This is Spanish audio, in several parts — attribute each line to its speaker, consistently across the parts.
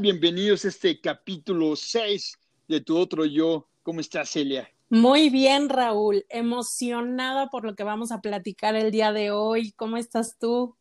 Speaker 1: Bienvenidos a este capítulo 6 de Tu Otro Yo. ¿Cómo estás, Celia?
Speaker 2: Muy bien, Raúl. Emocionada por lo que vamos a platicar el día de hoy. ¿Cómo estás tú?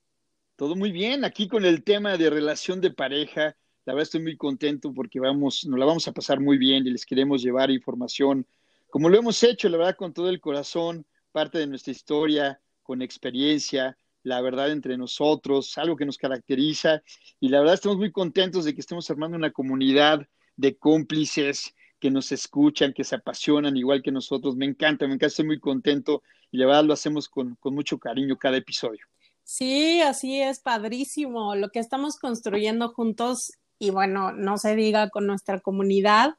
Speaker 1: Todo muy bien. Aquí con el tema de relación de pareja. La verdad estoy muy contento porque vamos, nos la vamos a pasar muy bien y les queremos llevar información, como lo hemos hecho, la verdad, con todo el corazón, parte de nuestra historia, con experiencia, la verdad entre nosotros, algo que nos caracteriza. Y la verdad estamos muy contentos de que estemos armando una comunidad de cómplices que nos escuchan, que se apasionan igual que nosotros. Me encanta, me encanta, estoy muy contento y la verdad lo hacemos con, con mucho cariño cada episodio.
Speaker 2: Sí, así es, padrísimo. Lo que estamos construyendo juntos y bueno, no se diga con nuestra comunidad.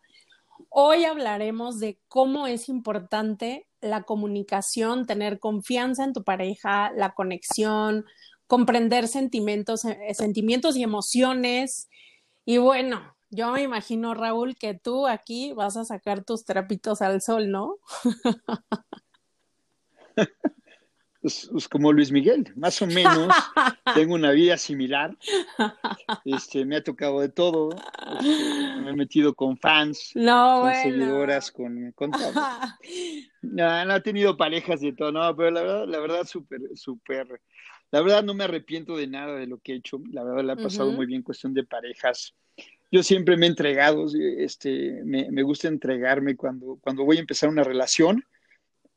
Speaker 2: Hoy hablaremos de cómo es importante la comunicación, tener confianza en tu pareja, la conexión, comprender sentimientos, eh, sentimientos y emociones. Y bueno, yo me imagino, Raúl, que tú aquí vas a sacar tus trapitos al sol, ¿no?
Speaker 1: Pues, pues, como Luis Miguel, más o menos. Tengo una vida similar. Este, me ha tocado de todo. Este, me he metido con fans, con seguidoras, con, con todo. No, no he tenido parejas de todo, no, pero la verdad, la verdad, súper, súper. La verdad, no me arrepiento de nada de lo que he hecho. La verdad, la he pasado muy bien, cuestión de parejas. Yo siempre me he entregado, este, me, me gusta entregarme cuando, cuando voy a empezar una relación.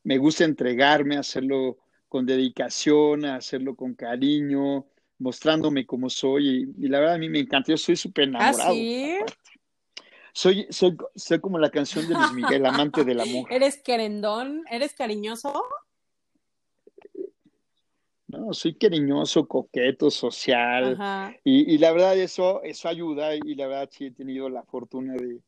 Speaker 1: Me gusta entregarme, hacerlo con dedicación, a hacerlo con cariño, mostrándome como soy. Y, la verdad a mí me encanta, yo soy súper ¿Ah, enamorado.
Speaker 2: sí?
Speaker 1: Soy, soy, soy como la canción de Luis Miguel, amante del amor.
Speaker 2: ¿Eres querendón? ¿Eres cariñoso?
Speaker 1: No, soy cariñoso, coqueto, social. Y, y, la verdad eso, eso ayuda y la verdad sí he tenido la fortuna de,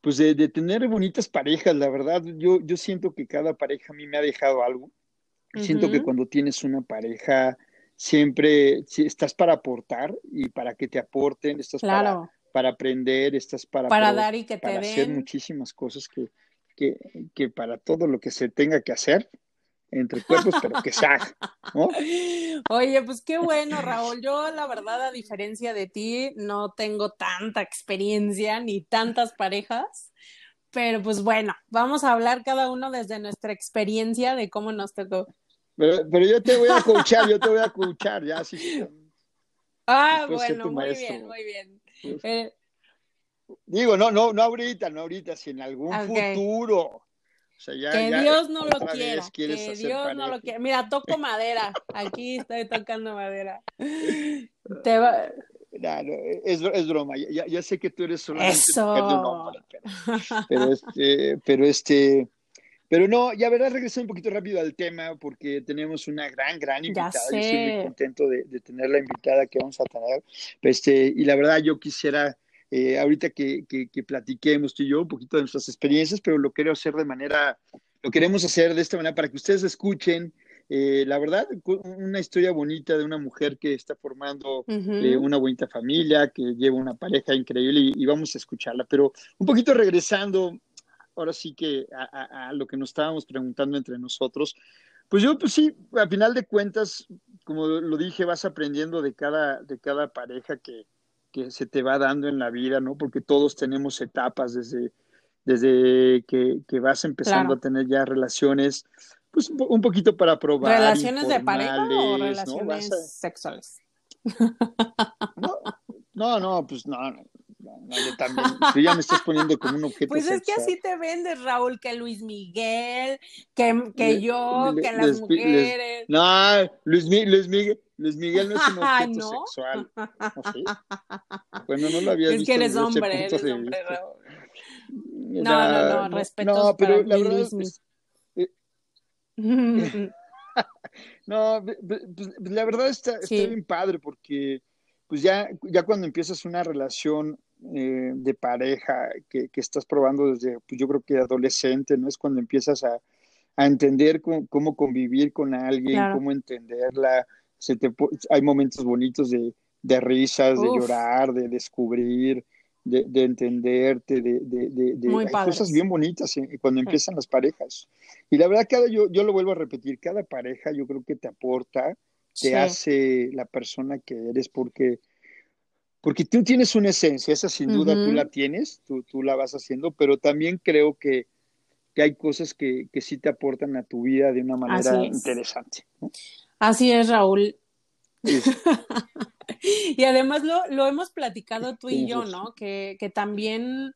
Speaker 1: pues de, de, tener bonitas parejas. La verdad yo, yo siento que cada pareja a mí me ha dejado algo. Siento que cuando tienes una pareja, siempre estás para aportar y para que te aporten, estás para, para, aprender, estás para,
Speaker 2: para dar y que te
Speaker 1: hacer muchísimas cosas que, que, que, para todo lo que se tenga que hacer entre cuerpos, pero que se haga, ¿no?
Speaker 2: Oye, pues qué bueno, Raúl. Yo, la verdad, a diferencia de ti, no tengo tanta experiencia ni tantas parejas, pero pues bueno, vamos a hablar cada uno desde nuestra experiencia de cómo nos tocó.
Speaker 1: Pero, pero yo te voy a coachar, yo te voy a coachar, ya sí.
Speaker 2: Ah, bueno, muy bien, muy bien. Eh,
Speaker 1: digo, no, no, no ahorita, no ahorita, si en algún futuro. O
Speaker 2: sea, ya, que Dios no lo quiera, que Dios no lo quiera. Mira, toco madera, aquí estoy tocando madera. Te va...
Speaker 1: es, es, broma, ya, ya, sé que tú eres solamente Eso. un hombre, pero, pero este, pero este, pero no, ya verás, regresé un poquito rápido al tema porque tenemos una gran, gran invitada. Yo estoy muy contento de, tener la invitada que vamos a tener. Este, y la verdad, yo quisiera, eh, ahorita que, que, platiquemos tú y yo un poquito de nuestras experiencias, pero lo quiero hacer de manera, lo queremos hacer de esta manera para que ustedes escuchen. Eh, la verdad, una historia bonita de una mujer que está formando eh, una bonita familia, que lleva una pareja increíble y, vamos a escucharla. Pero un poquito regresando ahora sí que a, lo que nos estábamos preguntando entre nosotros, pues yo, pues sí, a final de cuentas, como lo dije, vas aprendiendo de cada, de cada pareja que, que se te va dando en la vida, ¿no? Porque todos tenemos etapas desde, desde que, que vas empezando a tener ya relaciones, pues un poquito para probar.
Speaker 2: ¿Relaciones de pareja o relaciones sexuales?
Speaker 1: No, no, no, pues no, no, yo también. Tú ya me estás poniendo como un objeto.
Speaker 2: Pues es que así te vendes, Raúl, que Luis Miguel, que, que yo, que las mujeres.
Speaker 1: no, Luis, Luis, Miguel. Luis Miguel no es un objeto sexual. ¿No, sí? Bueno, no lo había visto.
Speaker 2: Es que eres hombre, eres hombre, Raúl. No, no, no, respeto no, pero la verdad es, eh,
Speaker 1: no, pues, la verdad está, está bien padre porque pues ya, ya cuando empiezas una relación eh, de pareja que, que, estás probando desde, pues yo creo que adolescente, ¿no? Es cuando empiezas a, a entender cómo, convivir con alguien, cómo entenderla. Se te, hay momentos bonitos de, de risas, de llorar, de descubrir, de, de entenderte, de, de hay cosas bien bonitas cuando empiezan las parejas. Y la verdad, cada, yo, yo lo vuelvo a repetir, cada pareja yo creo que te aporta, te hace la persona que eres, porque porque tú tienes una esencia, esa sin duda tú la tienes, tú, tú, la vas haciendo, pero también creo que, que hay cosas que, que, sí te aportan a tu vida de una manera interesante.
Speaker 2: Así es, Raúl. y además lo, lo, hemos platicado tú y yo, ¿no? Que, que también,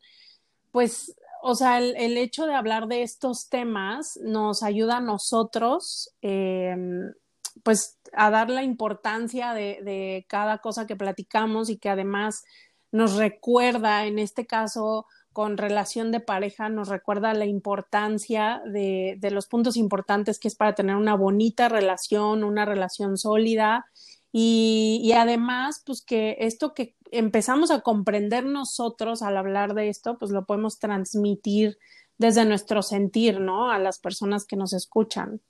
Speaker 2: pues, o sea, el, el, hecho de hablar de estos temas nos ayuda a nosotros, eh, pues, a dar la importancia de, de, cada cosa que platicamos y que además nos recuerda, en este caso, con relación de pareja, nos recuerda la importancia de, de los puntos importantes que es para tener una bonita relación, una relación sólida. Y, y, además, pues que esto que empezamos a comprender nosotros al hablar de esto, pues lo podemos transmitir desde nuestro sentir, ¿no? A las personas que nos escuchan.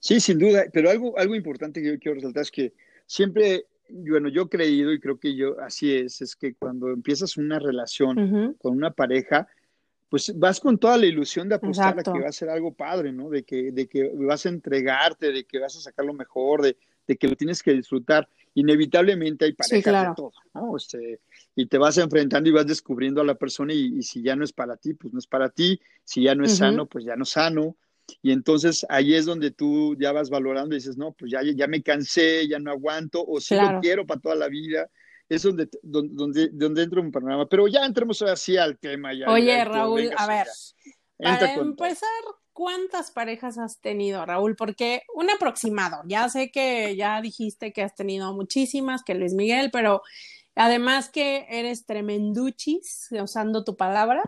Speaker 1: Sí, sin duda, pero algo, algo importante que yo quiero resaltar es que siempre, bueno, yo he creído y creo que yo así es, es que cuando empiezas una relación uh -huh. con una pareja, pues vas con toda la ilusión de apostar Exacto. a que va a ser algo padre, ¿no? De que, de que vas a entregarte, de que vas a sacar lo mejor, de, de que lo tienes que disfrutar. Inevitablemente hay parejas sí, claro. de todo, ¿no? Este, y te vas enfrentando y vas descubriendo a la persona y, y, si ya no es para ti, pues no es para ti, si ya no es uh -huh. sano, pues ya no es sano. Y entonces ahí es donde tú ya vas valorando y dices, no, pues ya, ya me cansé, ya no aguanto, o si claro. lo quiero para toda la vida. Es donde, donde, donde entro en un panorama. Pero ya entremos así al tema. Ya,
Speaker 2: Oye, ya, Raúl, a ver, para empezar, ¿cuántas parejas has tenido, Raúl? Porque un aproximado, ya sé que ya dijiste que has tenido muchísimas, que Luis Miguel, pero además que eres tremenduchis, usando tu palabra.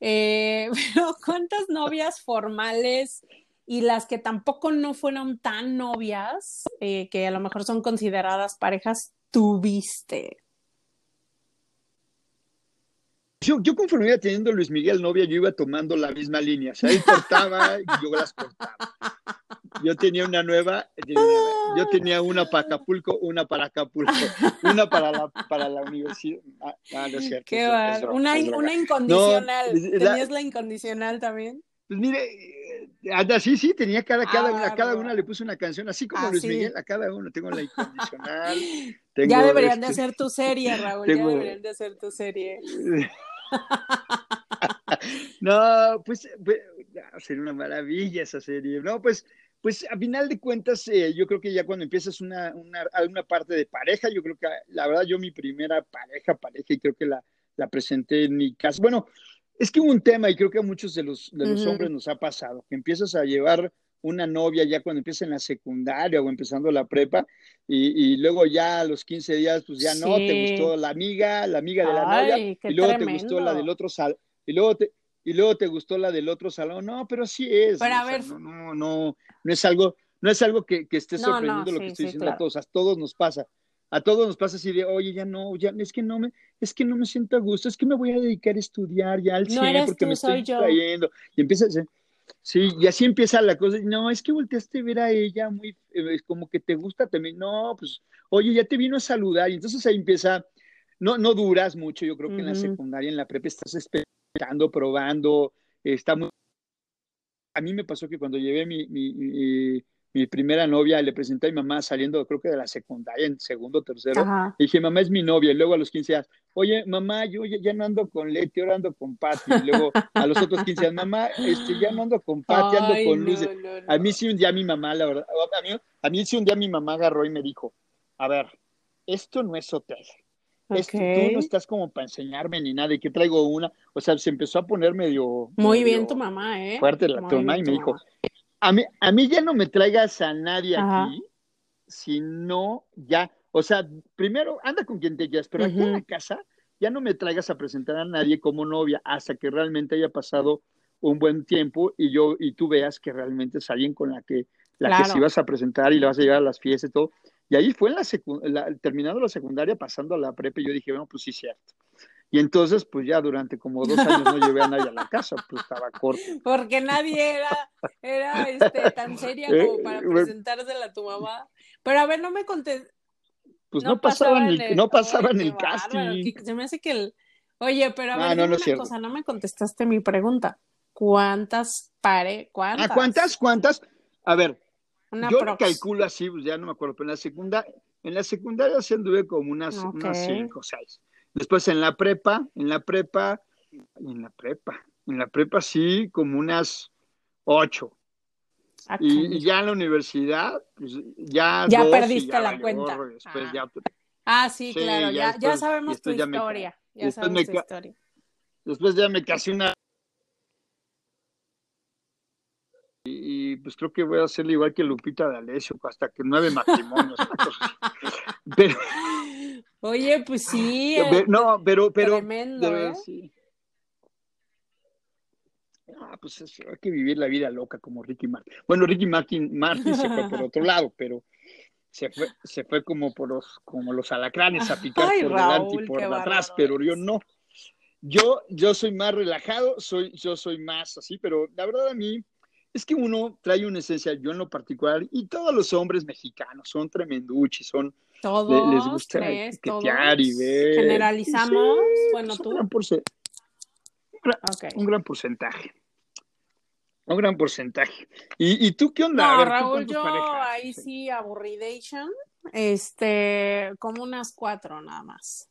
Speaker 2: Eh, pero ¿cuántas novias formales y las que tampoco no fueron tan novias, eh, que a lo mejor son consideradas parejas, tuviste?
Speaker 1: Yo, yo conforme iba teniendo Luis Miguel novia, yo iba tomando la misma línea. O sea, él cortaba y yo las cortaba. Yo tenía una nueva, yo tenía una para Acapulco, una para Acapulco, una para la, para la universidad. Ah, no es cierto.
Speaker 2: Qué va. Una, una incondicional. No, ¿Tenías la incondicional también?
Speaker 1: Pues mire, anda, sí, sí, tenía cada, cada ah, una, a cada una le puse una canción, así como ah, Luis ¿sí? Miguel, a cada uno tengo la incondicional.
Speaker 2: Tengo ya deberían este, de hacer tu serie, Raúl, tengo, ya deberían de hacer tu serie.
Speaker 1: no, pues, pues sería una maravilla esa serie. No, pues, pues a final de cuentas, eh, yo creo que ya cuando empiezas una, una, una, parte de pareja, yo creo que la verdad yo mi primera pareja, pareja, y creo que la, la presenté en mi casa. Bueno, es que un tema, y creo que a muchos de los, de los uh -huh. hombres nos ha pasado, que empiezas a llevar una novia ya cuando empieza en la secundaria o empezando la prepa, y, y, luego ya a los 15 días, pues ya no, te gustó la amiga, la amiga de la Ay, novia, y luego tremendo. te gustó la del otro sal, y luego te, y luego te gustó la del otro salón, no, pero sí es,
Speaker 2: pero a ver,
Speaker 1: sea, no, no, no, no es algo, no es algo que, que esté sorprendiendo no, lo que estoy sí, diciendo claro. a todos, a todos nos pasa, a todos nos pasa así de, oye, ya no, ya, es que no me, es que no me siento a gusto, es que me voy a dedicar a estudiar ya al
Speaker 2: no
Speaker 1: 100 porque
Speaker 2: tú,
Speaker 1: me estoy
Speaker 2: yo.
Speaker 1: trayendo. Y empieza a sí, y así empieza la cosa, no, es que volteaste a ver a ella muy, eh, como que te gusta también, no, pues, oye, ya te vino a saludar, y entonces ahí empieza, no, no duras mucho, yo creo que uh -huh. en la secundaria, en la prepa, estás esperando, probando, está muy... A mí me pasó que cuando llevé mi, mi, mi mi primera novia, le presenté a mi mamá saliendo, creo que de la secundaria, en segundo tercero. Y dije, mamá es mi novia. Y luego a los 15 años, oye, mamá, yo ya, ya no ando con Leti, ahora ando con Pati. Y luego a los otros 15 años, mamá, este, ya no ando con Pati, ando con Luz. No, no, no. A mí sí un día mi mamá, la verdad, a mí, a mí sí un día mi mamá agarró y me dijo, a ver, esto no es hotel. Okay. Esto, tú no estás como para enseñarme ni nada, y que traigo una, o sea, se empezó a poner medio...
Speaker 2: Muy
Speaker 1: medio
Speaker 2: bien tu mamá, ¿eh?
Speaker 1: Fuerte la tu mamá y me dijo, a mí, a mí ya no me traigas a nadie Ajá. aquí, sino ya, o sea, primero anda con quien te quieras, pero uh -huh. aquí en la casa ya no me traigas a presentar a nadie como novia hasta que realmente haya pasado un buen tiempo y yo y tú veas que realmente es alguien con la que la claro. que se ibas a presentar y le vas a llevar a las fiestas y todo. Y ahí fue en la, la terminando la secundaria, pasando a la prepa, y yo dije, bueno, pues sí, cierto. Y entonces, pues ya durante como dos años no llevé a nadie a la casa, pues estaba corto.
Speaker 2: Porque nadie era, era este, tan seria eh, como para presentársela a tu mamá. Pero a ver, no me conté.
Speaker 1: Pues no, pasaban el, el, no pasaban el casting.
Speaker 2: Se me hace que el. Oye, pero a ver, no, no, una cosa, no me contestaste mi pregunta. ¿Cuántas pare? ¿Cuántas?
Speaker 1: ¿A cuántas? ¿Cuántas? A ver, una yo prox. calculo así, pues ya no me acuerdo, pero en la segunda, en la secundaria sí anduve como unas, unas cinco o seis. Después en la prepa, en la prepa, en la prepa, en la prepa sí, como unas ocho. Ah, y, ya en la universidad, pues ya.
Speaker 2: Ya perdiste la cuenta. Ah. ah. sí, claro, ya, ya, sabemos tu historia. Ya sabemos tu historia.
Speaker 1: Después ya me casé una. Y, pues creo que voy a hacerle igual que Lupita de Alessio, hasta que nueve matrimonios.
Speaker 2: pero, Oye, pues sí.
Speaker 1: no, pero, pero. Tremendo, ¿eh? sí. Ah, pues hay que vivir la vida loca como Ricky Martin. Bueno, Ricky Martin, Martin se fue por otro lado, pero se fue, se fue como por los, como los alacranes a picar por delante y por atrás, pero yo no. Yo, yo soy más relajado, soy, yo soy más así, pero la verdad a mí es que uno trae una esencia, yo en lo particular, y todos los hombres mexicanos son tremenduchos, son
Speaker 2: todos, les gusta tres, y ver. Generalizamos, bueno, tú.
Speaker 1: un gran porcentaje. Un gran porcentaje. ¿Y, y tú qué onda?
Speaker 2: No, Raúl, yo ahí sí, aburridation. Este, como unas cuatro nada más.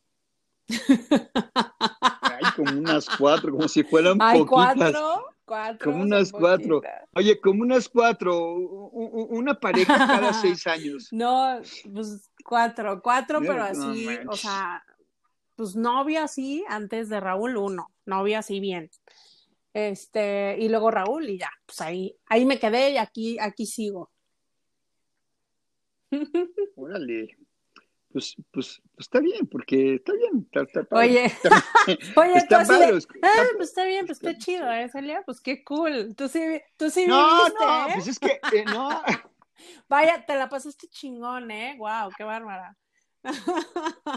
Speaker 1: Ay, como unas cuatro, como si fueran Ay, cuatro, cuatro. Como unas cuatro. Oye, como unas cuatro, una pareja cada seis años.
Speaker 2: No, pues cuatro, cuatro, pero así, o sea, pues novia así, antes de Raúl, uno, novia así bien. Este, y luego Raúl, y ya, pues ahí, ahí me quedé y aquí, aquí sigo.
Speaker 1: Órale. Pues, pues, pues está bien, porque está bien.
Speaker 2: oye, oye, está tú así ah, pues está bien, pues está, chido, ¿eh, Celia? Pues qué cool. Tú sí, tú sí
Speaker 1: no, no, ¿eh? pues es que, eh, no.
Speaker 2: Vaya, te la pasaste chingón, ¿eh? Wow, qué bárbara.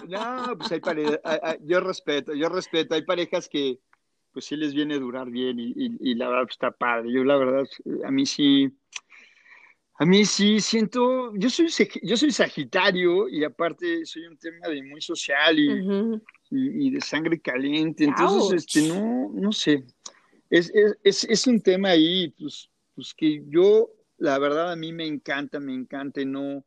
Speaker 1: no, pues hay parejas, yo respeto, yo respeto, hay parejas que, pues sí les viene a durar bien y, la verdad pues, está padre. Yo la verdad, a mí sí, a mí sí siento, yo soy, yo soy Sagitario y aparte soy un tema de muy social y, de sangre caliente, entonces, este, no, no sé, es, es, es, un tema ahí, pues, pues que yo, la verdad a mí me encanta, me encanta y no,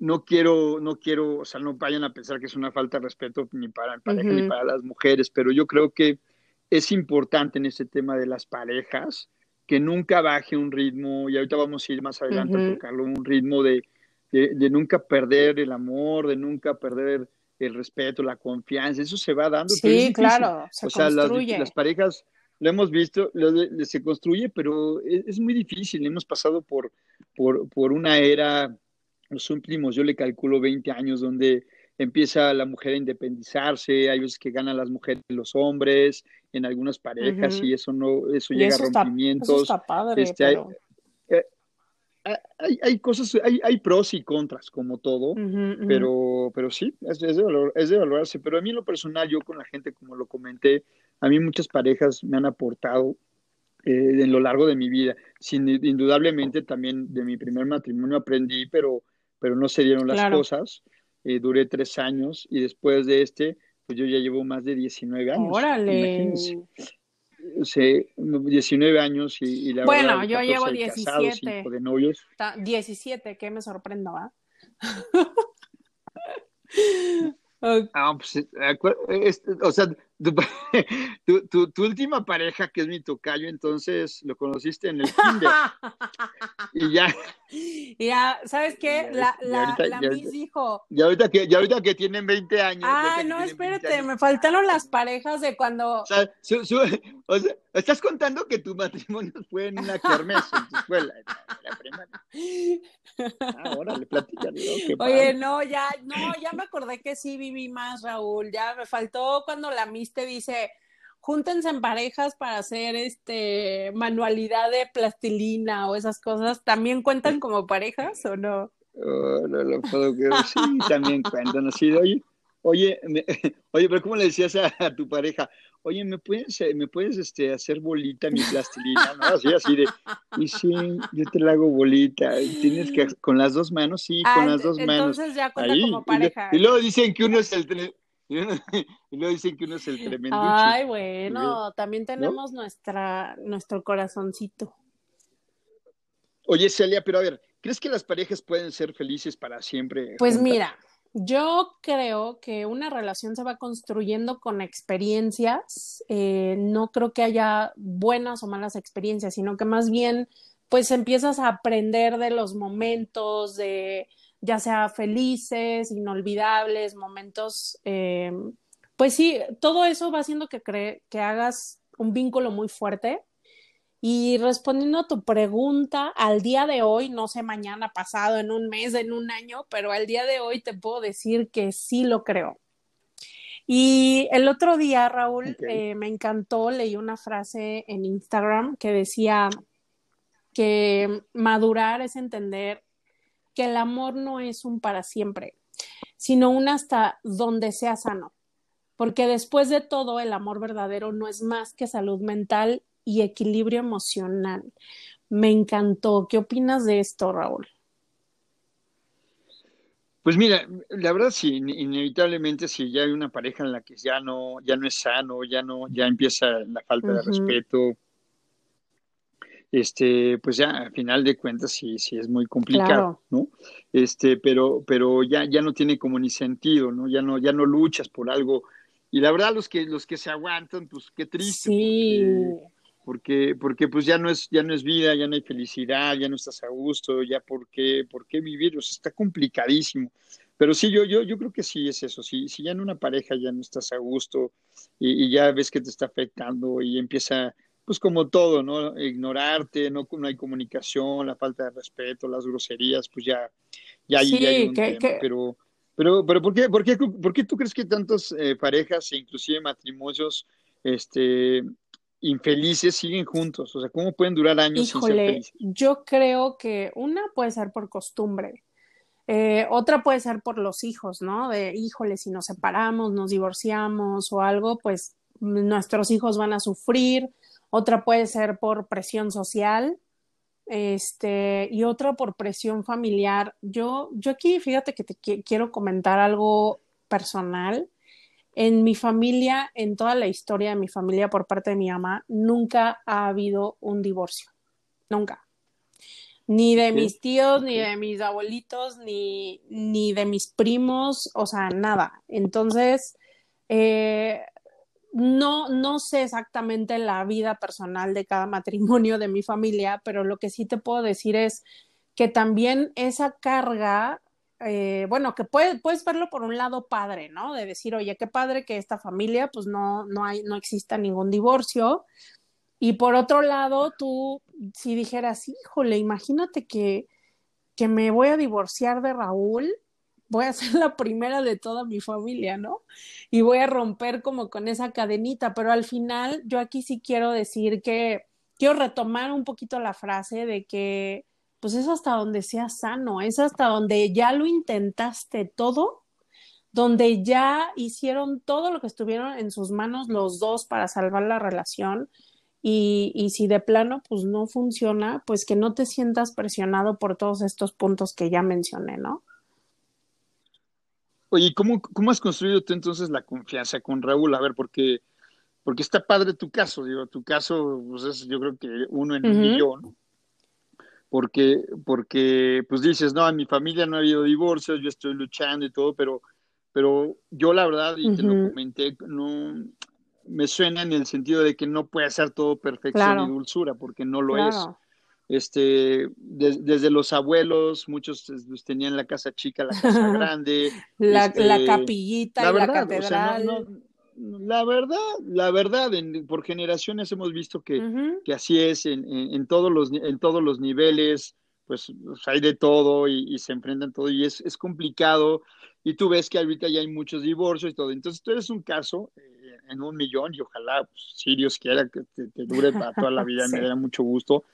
Speaker 1: no quiero, no quiero, o sea, no vayan a pensar que es una falta de respeto ni para el pareja ni para las mujeres, pero yo creo que es importante en este tema de las parejas que nunca baje un ritmo, y ahorita vamos a ir más adelante a tocarlo, un ritmo de, de, nunca perder el amor, de nunca perder el respeto, la confianza, eso se va dando.
Speaker 2: Sí, claro, se
Speaker 1: o sea, las, parejas, lo hemos visto, se construye, pero es, muy difícil, hemos pasado por, por, por una era, los últimos, yo le calculo 20 años, donde empieza la mujer a independizarse, hay veces que ganan las mujeres y los hombres, en algunas parejas, y eso no, eso llega a rompimientos.
Speaker 2: está padre, este,
Speaker 1: eh, hay, hay, cosas, hay, hay, pros y contras, como todo, pero, pero sí, es, es, de valor, es de valorarse. Pero a mí en lo personal, yo con la gente, como lo comenté, a mí muchas parejas me han aportado eh, en lo largo de mi vida. Sin, indudablemente también de mi primer matrimonio aprendí, pero, pero no se dieron las cosas. Eh, duré tres años y después de este, pues yo ya llevo más de 19 años.
Speaker 2: Órale.
Speaker 1: Sí, 19 años y, la
Speaker 2: bueno, yo llevo 17.
Speaker 1: de novios.
Speaker 2: 17, que me sorprendo, ¿ah?
Speaker 1: Ah, pues, eh, o sea, tu, tu, última pareja, que es mi tocayo, entonces lo conociste en el kinder. y ya.
Speaker 2: Ya, ¿sabes qué? La, la, la Miss dijo.
Speaker 1: Ya ahorita, que, ya ahorita que tienen 20 años.
Speaker 2: Ah, no, espérate, me faltaron las parejas de cuando.
Speaker 1: O sea, o sea, estás contando que tu matrimonio fue en una kermés en tu escuela, en la primaria. Ah, órale, platícalo.
Speaker 2: Oye, no, ya, no, ya me acordé que sí viví más, Raúl. Ya me faltó cuando la Miss te dice, júntense en parejas para hacer este manualidad de plastilina o esas cosas, ¿también cuentan como parejas o no?
Speaker 1: Oh, no lo puedo creer, sí, también cuentan así oye, oye, oye, pero ¿cómo le decías a, tu pareja? Oye, ¿me puedes, me puedes este, hacer bolita mi plastilina? ¿no? Así, así de, y sí, yo te la hago bolita, tienes que, con las dos manos, sí, con ah, las dos manos.
Speaker 2: Entonces ya cuenta como pareja.
Speaker 1: Y, luego dicen que uno es el, y, luego dicen que uno es el tremendo.
Speaker 2: Ay, bueno, también tenemos nuestra, nuestro corazoncito.
Speaker 1: Oye, Celia, pero a ver, ¿crees que las parejas pueden ser felices para siempre?
Speaker 2: Pues mira, yo creo que una relación se va construyendo con experiencias. Eh, no creo que haya buenas o malas experiencias, sino que más bien, pues empiezas a aprender de los momentos, de ya sea felices, inolvidables, momentos, eh, pues sí, todo eso va haciendo que, que hagas un vínculo muy fuerte. Y respondiendo a tu pregunta, al día de hoy, no sé mañana, pasado, en un mes, en un año, pero al día de hoy te puedo decir que sí lo creo. Y el otro día, Raúl, eh, me encantó, leí una frase en Instagram que decía que madurar es entender que el amor no es un para siempre, sino un hasta donde sea sano. Porque después de todo, el amor verdadero no es más que salud mental y equilibrio emocional. Me encantó. ¿Qué opinas de esto, Raúl?
Speaker 1: Pues mira, la verdad sí, inevitablemente si ya hay una pareja en la que ya no, ya no es sano, ya no, ya empieza la falta de respeto, este, pues ya al final de cuentas sí, sí es muy complicado, ¿no? Este, pero, pero ya, ya no tiene como ni sentido, ¿no? Ya no, ya no luchas por algo. Y la verdad, los que, los que se aguantan, pues qué triste.
Speaker 2: Sí.
Speaker 1: Porque, porque, pues ya no es, ya no es vida, ya no hay felicidad, ya no estás a gusto, ya por qué, por qué vivir, o sea, está complicadísimo. Pero sí, yo, yo, yo creo que sí es eso, si, si ya en una pareja ya no estás a gusto y, y ya ves que te está afectando y empieza pues como todo, ¿no? Ignorarte, no, no hay comunicación, la falta de respeto, las groserías, pues ya, ya, hay un tema. Pero, pero, pero ¿por qué, por qué, por qué tú crees que tantas eh, parejas e inclusive matrimonios, este, infelices siguen juntos? O sea, ¿cómo pueden durar años
Speaker 2: sin ser felices? Yo creo que una puede ser por costumbre. Eh, otra puede ser por los hijos, ¿no? De, híjole, si nos separamos, nos divorciamos o algo, pues nuestros hijos van a sufrir otra puede ser por presión social, este, y otra por presión familiar. Yo, yo aquí, fíjate que te quiero comentar algo personal. En mi familia, en toda la historia de mi familia por parte de mi mamá, nunca ha habido un divorcio. Nunca. Ni de mis tíos, ni de mis abuelitos, ni, ni de mis primos, o sea, nada. Entonces, eh, no, no sé exactamente la vida personal de cada matrimonio de mi familia, pero lo que sí te puedo decir es que también esa carga, eh, bueno, que puedes verlo por un lado padre, ¿no? De decir, oye, qué padre que esta familia, pues no, no hay, no exista ningún divorcio. Y por otro lado, tú, si dijeras, híjole, imagínate que, que me voy a divorciar de Raúl, voy a ser la primera de toda mi familia, ¿no? Y voy a romper como con esa cadenita, pero al final yo aquí sí quiero decir que quiero retomar un poquito la frase de que pues es hasta donde sea sano, es hasta donde ya lo intentaste todo, donde ya hicieron todo lo que estuvieron en sus manos los dos para salvar la relación. Y, y si de plano pues no funciona, pues que no te sientas presionado por todos estos puntos que ya mencioné, ¿no?
Speaker 1: Oye, ¿cómo, ¿cómo has construido tú entonces la confianza con Raúl? A ver, porque, porque está padre tu caso, digo, tu caso pues es yo creo que uno en un millón, porque, porque pues dices, no, en mi familia no ha habido divorcios, yo estoy luchando y todo, pero, pero yo la verdad, y te lo comenté, no, me suena en el sentido de que no puede ser todo perfección y dulzura, porque no lo es este, desde los abuelos, muchos tenían la casa chica, la casa grande.
Speaker 2: la, este, capillita la y la catedral.
Speaker 1: la verdad, la verdad, por generaciones hemos visto que, que así es en, en, todos los, en todos los niveles, pues, hay de todo y, se enfrentan todo y es, es, complicado. Y tú ves que ahorita ya hay muchos divorcios y todo. Entonces tú eres un caso eh, en un millón y ojalá, pues, si Dios quiera, que te, dure para toda la vida, me daría mucho gusto.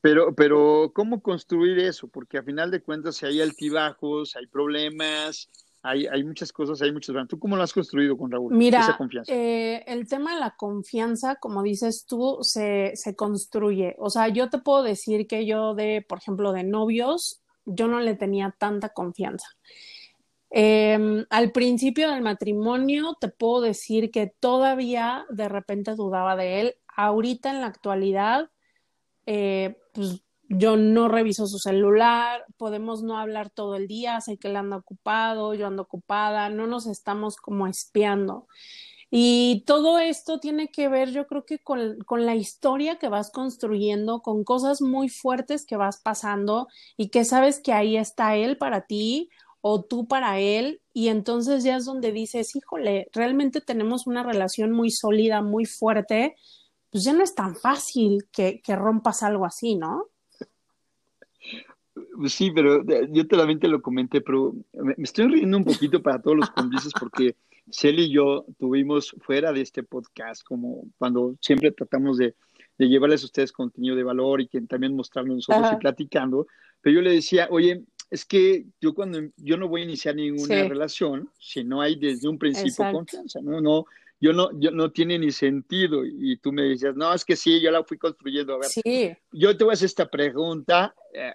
Speaker 1: Pero, pero, ¿cómo construir eso? Porque a final de cuentas, si hay altibajos, hay problemas, hay, hay muchas cosas, hay muchos. ¿Tú cómo lo has construido con Raúl?
Speaker 2: Mira, esa confianza? Eh, el tema de la confianza, como dices tú, se, se construye. O sea, yo te puedo decir que yo de, por ejemplo, de novios, yo no le tenía tanta confianza. Em, al principio del matrimonio te puedo decir que todavía de repente dudaba de él. Ahorita en la actualidad, eh, pues yo no reviso su celular, podemos no hablar todo el día, sé que él anda ocupado, yo ando ocupada, no nos estamos como espiando. Y todo esto tiene que ver, yo creo que con, con, la historia que vas construyendo, con cosas muy fuertes que vas pasando y que sabes que ahí está él para ti o tú para él. Y entonces ya es donde dices, híjole, realmente tenemos una relación muy sólida, muy fuerte, pues ya no es tan fácil que, que rompas algo así, ¿no?
Speaker 1: Sí, pero yo también te lo comenté, pero me, estoy riendo un poquito para todos los cómplices porque Shelly y yo tuvimos fuera de este podcast, como cuando siempre tratamos de, de llevarles a ustedes contenido de valor y que también mostrarnos nosotros y platicando, pero yo le decía, oye, es que yo cuando yo no voy a iniciar ninguna relación si no hay desde un principio confianza, no, no, yo no, yo no tiene ni sentido. Y tú me decías, no, es que sí, yo la fui construyendo. A ver, sí. yo te voy a hacer esta pregunta, eh,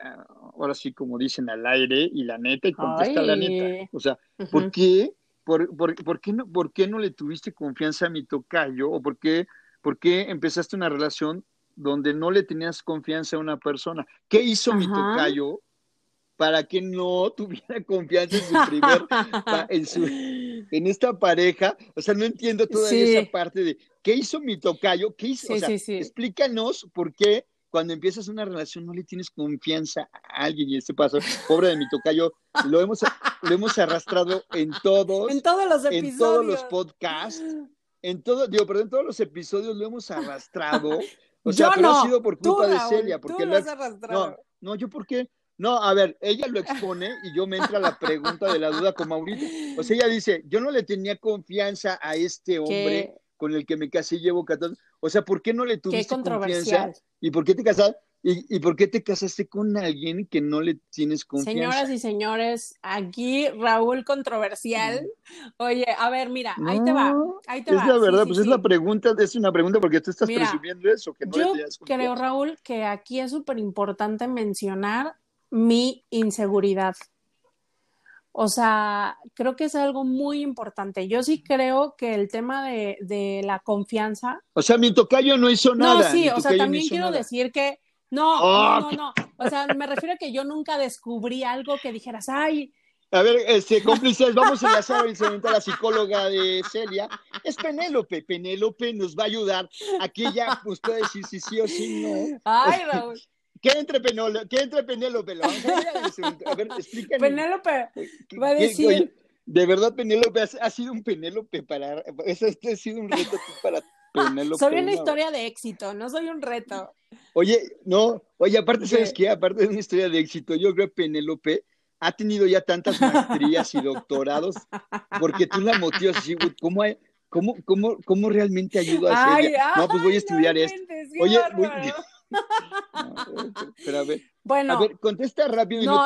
Speaker 1: ahora sí, como dicen al aire, y la neta, y contesta la neta. O sea, ¿por qué? Por, por, por, qué no, ¿Por qué no le tuviste confianza a mi tocayo? ¿O por qué, por qué empezaste una relación donde no le tenías confianza a una persona? ¿Qué hizo mi tocayo para que no tuviera confianza en su primer, en, su, en esta pareja. O sea, no entiendo todavía esa parte de qué hizo mi tocayo, qué hizo. o sea, explícanos por qué cuando empiezas una relación no le tienes confianza a alguien y este paso, pobre de mi tocayo, lo hemos, lo hemos arrastrado en todos,
Speaker 2: en todos los episodios,
Speaker 1: en todos los podcasts, en todo, digo, pero en todos los episodios lo hemos arrastrado. O sea, pero ha sido por culpa de Celia, porque lo has arrastrado. No, no, yo por qué no, a ver, ella lo expone y yo me entra la pregunta de la duda con Maurito. O sea, ella dice, yo no le tenía confianza a este hombre con el que me casé y llevo 14. O sea, ¿por qué no le tuviste confianza? ¿Y por qué te casaste? ¿Y, por qué te casaste con alguien que no le tienes confianza?
Speaker 2: Señoras y señores, aquí Raúl controversial. Oye, a ver, mira, ahí te va, ahí te
Speaker 1: es la verdad, pues es la pregunta, es una pregunta porque tú estás presumiendo eso. Que no
Speaker 2: yo creo, Raúl, que aquí es súper importante mencionar mi inseguridad. O sea, creo que es algo muy importante. Yo sí creo que el tema de, la confianza.
Speaker 1: O sea, mi tocayo no hizo nada.
Speaker 2: No, sí, o sea, también quiero decir que. No, no, no, no. O sea, me refiero a que yo nunca descubrí algo que dijeras, ay.
Speaker 1: A ver, este, cómplices, vamos a enlazar a la psicóloga de Celia. Es Penélope. Penélope nos va a ayudar a que ella pues, pueda decir si sí o si no.
Speaker 2: Ay, Raúl.
Speaker 1: ¿Qué entre, Penélope? ¿Qué entre Penélope? A ver, explícanos.
Speaker 2: Penélope va a decir.
Speaker 1: de verdad, Penélope ha, sido un Penélope para. Este ha sido un reto para Penélope.
Speaker 2: Soy una historia de éxito, no soy un reto.
Speaker 1: Oye, no, oye, aparte, ¿sabes qué? Aparte de una historia de éxito, yo creo que Penélope ha tenido ya tantas maestrías y doctorados porque tú la motivas así, ¿cómo, cómo, cómo, cómo realmente ayuda a hacer? no, pues voy a estudiar esto. Oye, voy, pero a ver, bueno, a ver, contesta rápido y no,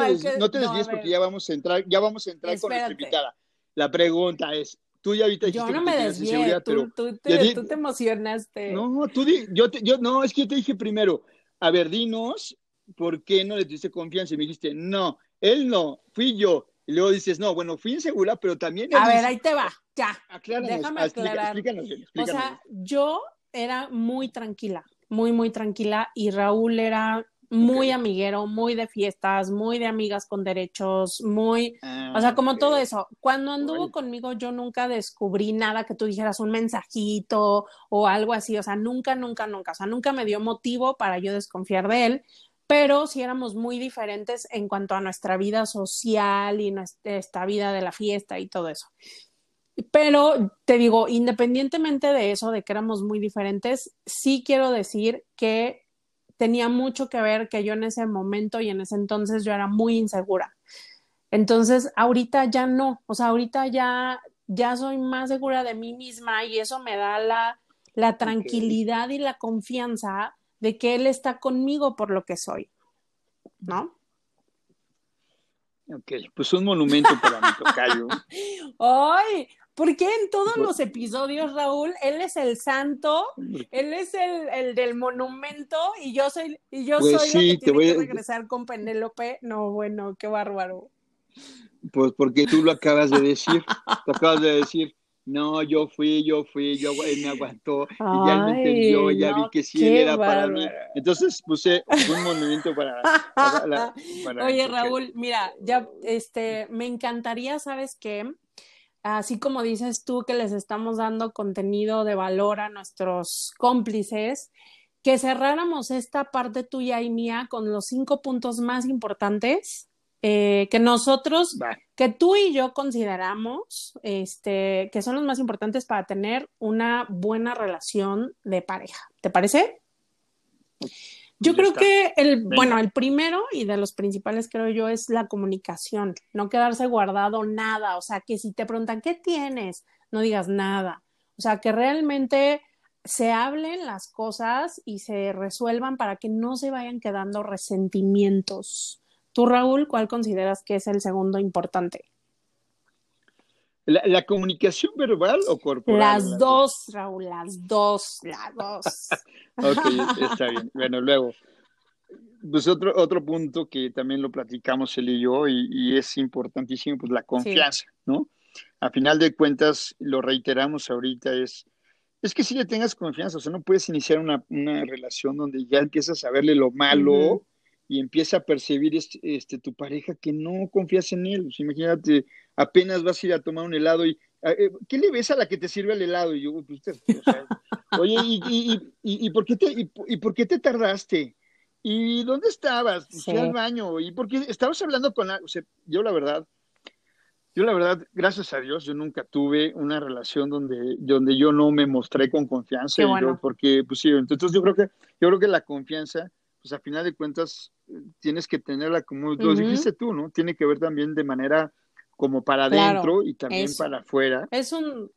Speaker 1: te, desvíes porque ya vamos a entrar, ya vamos a entrar con nuestra invitada. La pregunta es, tú ya ahorita
Speaker 2: dijiste Yo no me desvié, tú, tú, te, tú, te, emocionaste.
Speaker 1: No, tú di, yo, te, yo, no, es que yo te dije primero, a ver, dinos, ¿por qué no le tuviste confianza? Y me dijiste, no, él no, fui yo. Y luego dices, no, bueno, fui insegura, pero también...
Speaker 2: A ver, ahí te va, ya. Déjame aclarar. Explícanos, O sea, yo era muy tranquila muy, muy tranquila y Raúl era muy amiguero, muy de fiestas, muy de amigas con derechos, muy, o sea, ah, como todo eso. Cuando anduvo conmigo yo nunca descubrí nada que tú dijeras un mensajito o algo así, o sea, nunca, nunca, nunca, o sea, nunca me dio motivo para yo desconfiar de él, pero sí éramos muy diferentes en cuanto a nuestra vida social y nuestra vida de la fiesta y todo eso. Pero te digo, independientemente de eso, de que éramos muy diferentes, sí quiero decir que tenía mucho que ver que yo en ese momento y en ese entonces yo era muy insegura. Entonces, ahorita ya no, o sea, ahorita ya, ya soy más segura de mí misma y eso me da la, la tranquilidad y la confianza de que él está conmigo por lo que soy, ¿no?
Speaker 1: Ok, pues un monumento para mi tocayo.
Speaker 2: ¡Ay! ¿Por qué en todos los episodios, Raúl, él es el santo, él es el, el del monumento y yo soy, y yo pues soy sí, que tiene que regresar con Penélope? No, bueno, qué bárbaro.
Speaker 1: Pues porque tú lo acabas de decir, te acabas de decir. no, yo fui, yo fui, yo él me aguantó, y ya él me entendió, ya vi que sí él era para mí. Entonces puse un movimiento para,
Speaker 2: Oye, Raúl, mira, ya este me encantaría, ¿sabes qué? Así como dices tú que les estamos dando contenido de valor a nuestros cómplices, que cerráramos esta parte tuya y mía con los cinco puntos más importantes eh, que nosotros, que tú y yo consideramos este, que son los más importantes para tener una buena relación de pareja. ¿Te parece? Yo creo que el, bueno, el primero y de los principales creo yo es la comunicación, no quedarse guardado nada, o sea, que si te preguntan qué tienes, no digas nada, o sea, que realmente se hablen las cosas y se resuelvan para que no se vayan quedando resentimientos. Tú, Raúl, ¿cuál consideras que es el segundo importante?
Speaker 1: ¿La, comunicación verbal o corporal?
Speaker 2: Las dos, Raúl, las dos, las dos.
Speaker 1: ok, está bien. Bueno, luego, pues otro, otro punto que también lo platicamos él y yo y, es importantísimo, pues la confianza, ¿no? A final de cuentas, lo reiteramos ahorita, es, es que si le tengas confianza, o sea, no puedes iniciar una, relación donde ya empiezas a verle lo malo y empieza a percibir este, este, tu pareja que no confías en él. imagínate, apenas vas a ir a tomar un helado y eh, ¿qué le ves a la que te sirve el helado? Y yo, pues, oye, ¿y, por qué te, y, por qué te tardaste? ¿Y dónde estabas? Pues, fui al baño. ¿Y por qué estabas hablando con la... O sea, yo la verdad, yo la verdad, gracias a Dios, yo nunca tuve una relación donde, donde yo no me mostré con confianza. porque, pues sí, entonces yo creo que, yo creo que la confianza pues a final de cuentas tienes que tenerla como lo dijiste tú, ¿no? Tiene que ver también de manera como para adentro y también para afuera.
Speaker 2: Es un...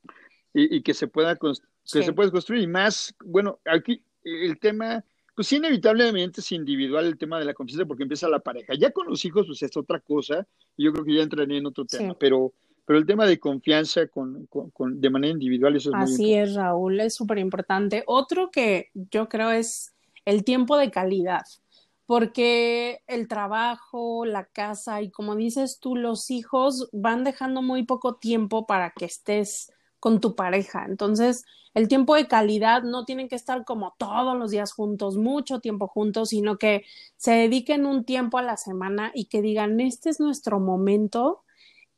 Speaker 1: Y, que se pueda que se puede construir. Y más, bueno, aquí el tema, pues sí, inevitablemente es individual el tema de la confianza porque empieza la pareja. Ya con los hijos, pues es otra cosa, y yo creo que ya entraría en otro tema, pero pero el tema de confianza con, con, de manera individual, eso es
Speaker 2: Así
Speaker 1: muy
Speaker 2: es, Raúl, es súper importante. Otro que yo creo es el tiempo de calidad, porque el trabajo, la casa y como dices tú, los hijos van dejando muy poco tiempo para que estés con tu pareja. Entonces, el tiempo de calidad no tienen que estar como todos los días juntos, mucho tiempo juntos, sino que se dediquen un tiempo a la semana y que digan, este es nuestro momento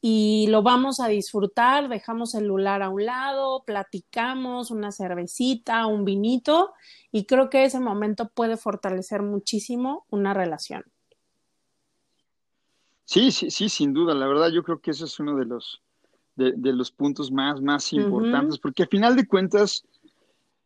Speaker 2: y lo vamos a disfrutar, dejamos celular a un lado, platicamos una cervecita, un vinito y creo que ese momento puede fortalecer muchísimo una relación.
Speaker 1: Sí, sí, sí, sin duda. La verdad, yo creo que ese es uno de los, de, los puntos más, más importantes, porque al final de cuentas,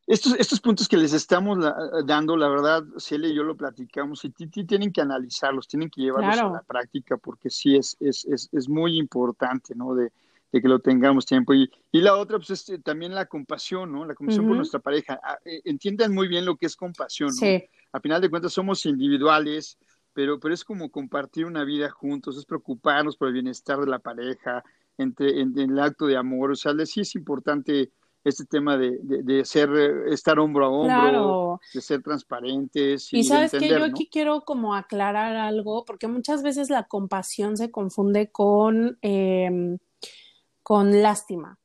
Speaker 1: estos, estos puntos que les estamos dando, la verdad, Celia y yo lo platicamos, y tienen que analizarlos, tienen que llevarlos a la práctica, porque sí es, es, es, es muy importante, ¿no? De, de, que lo tengamos tiempo. Y, y la otra, pues, es eh, también la compasión, ¿no? La compasión por nuestra pareja. Ah, eh, entiendan muy bien lo que es compasión, ¿no? Sí. A final de cuentas, somos individuales, pero, pero es como compartir una vida juntos, es preocuparnos por el bienestar de la pareja, entre, en, el acto de amor. O sea, sí es importante este tema de, de, ser, estar hombro a hombro, de ser transparentes.
Speaker 2: Y, sabes que yo aquí quiero como aclarar algo, porque muchas veces la compasión se confunde con, em, con lástima.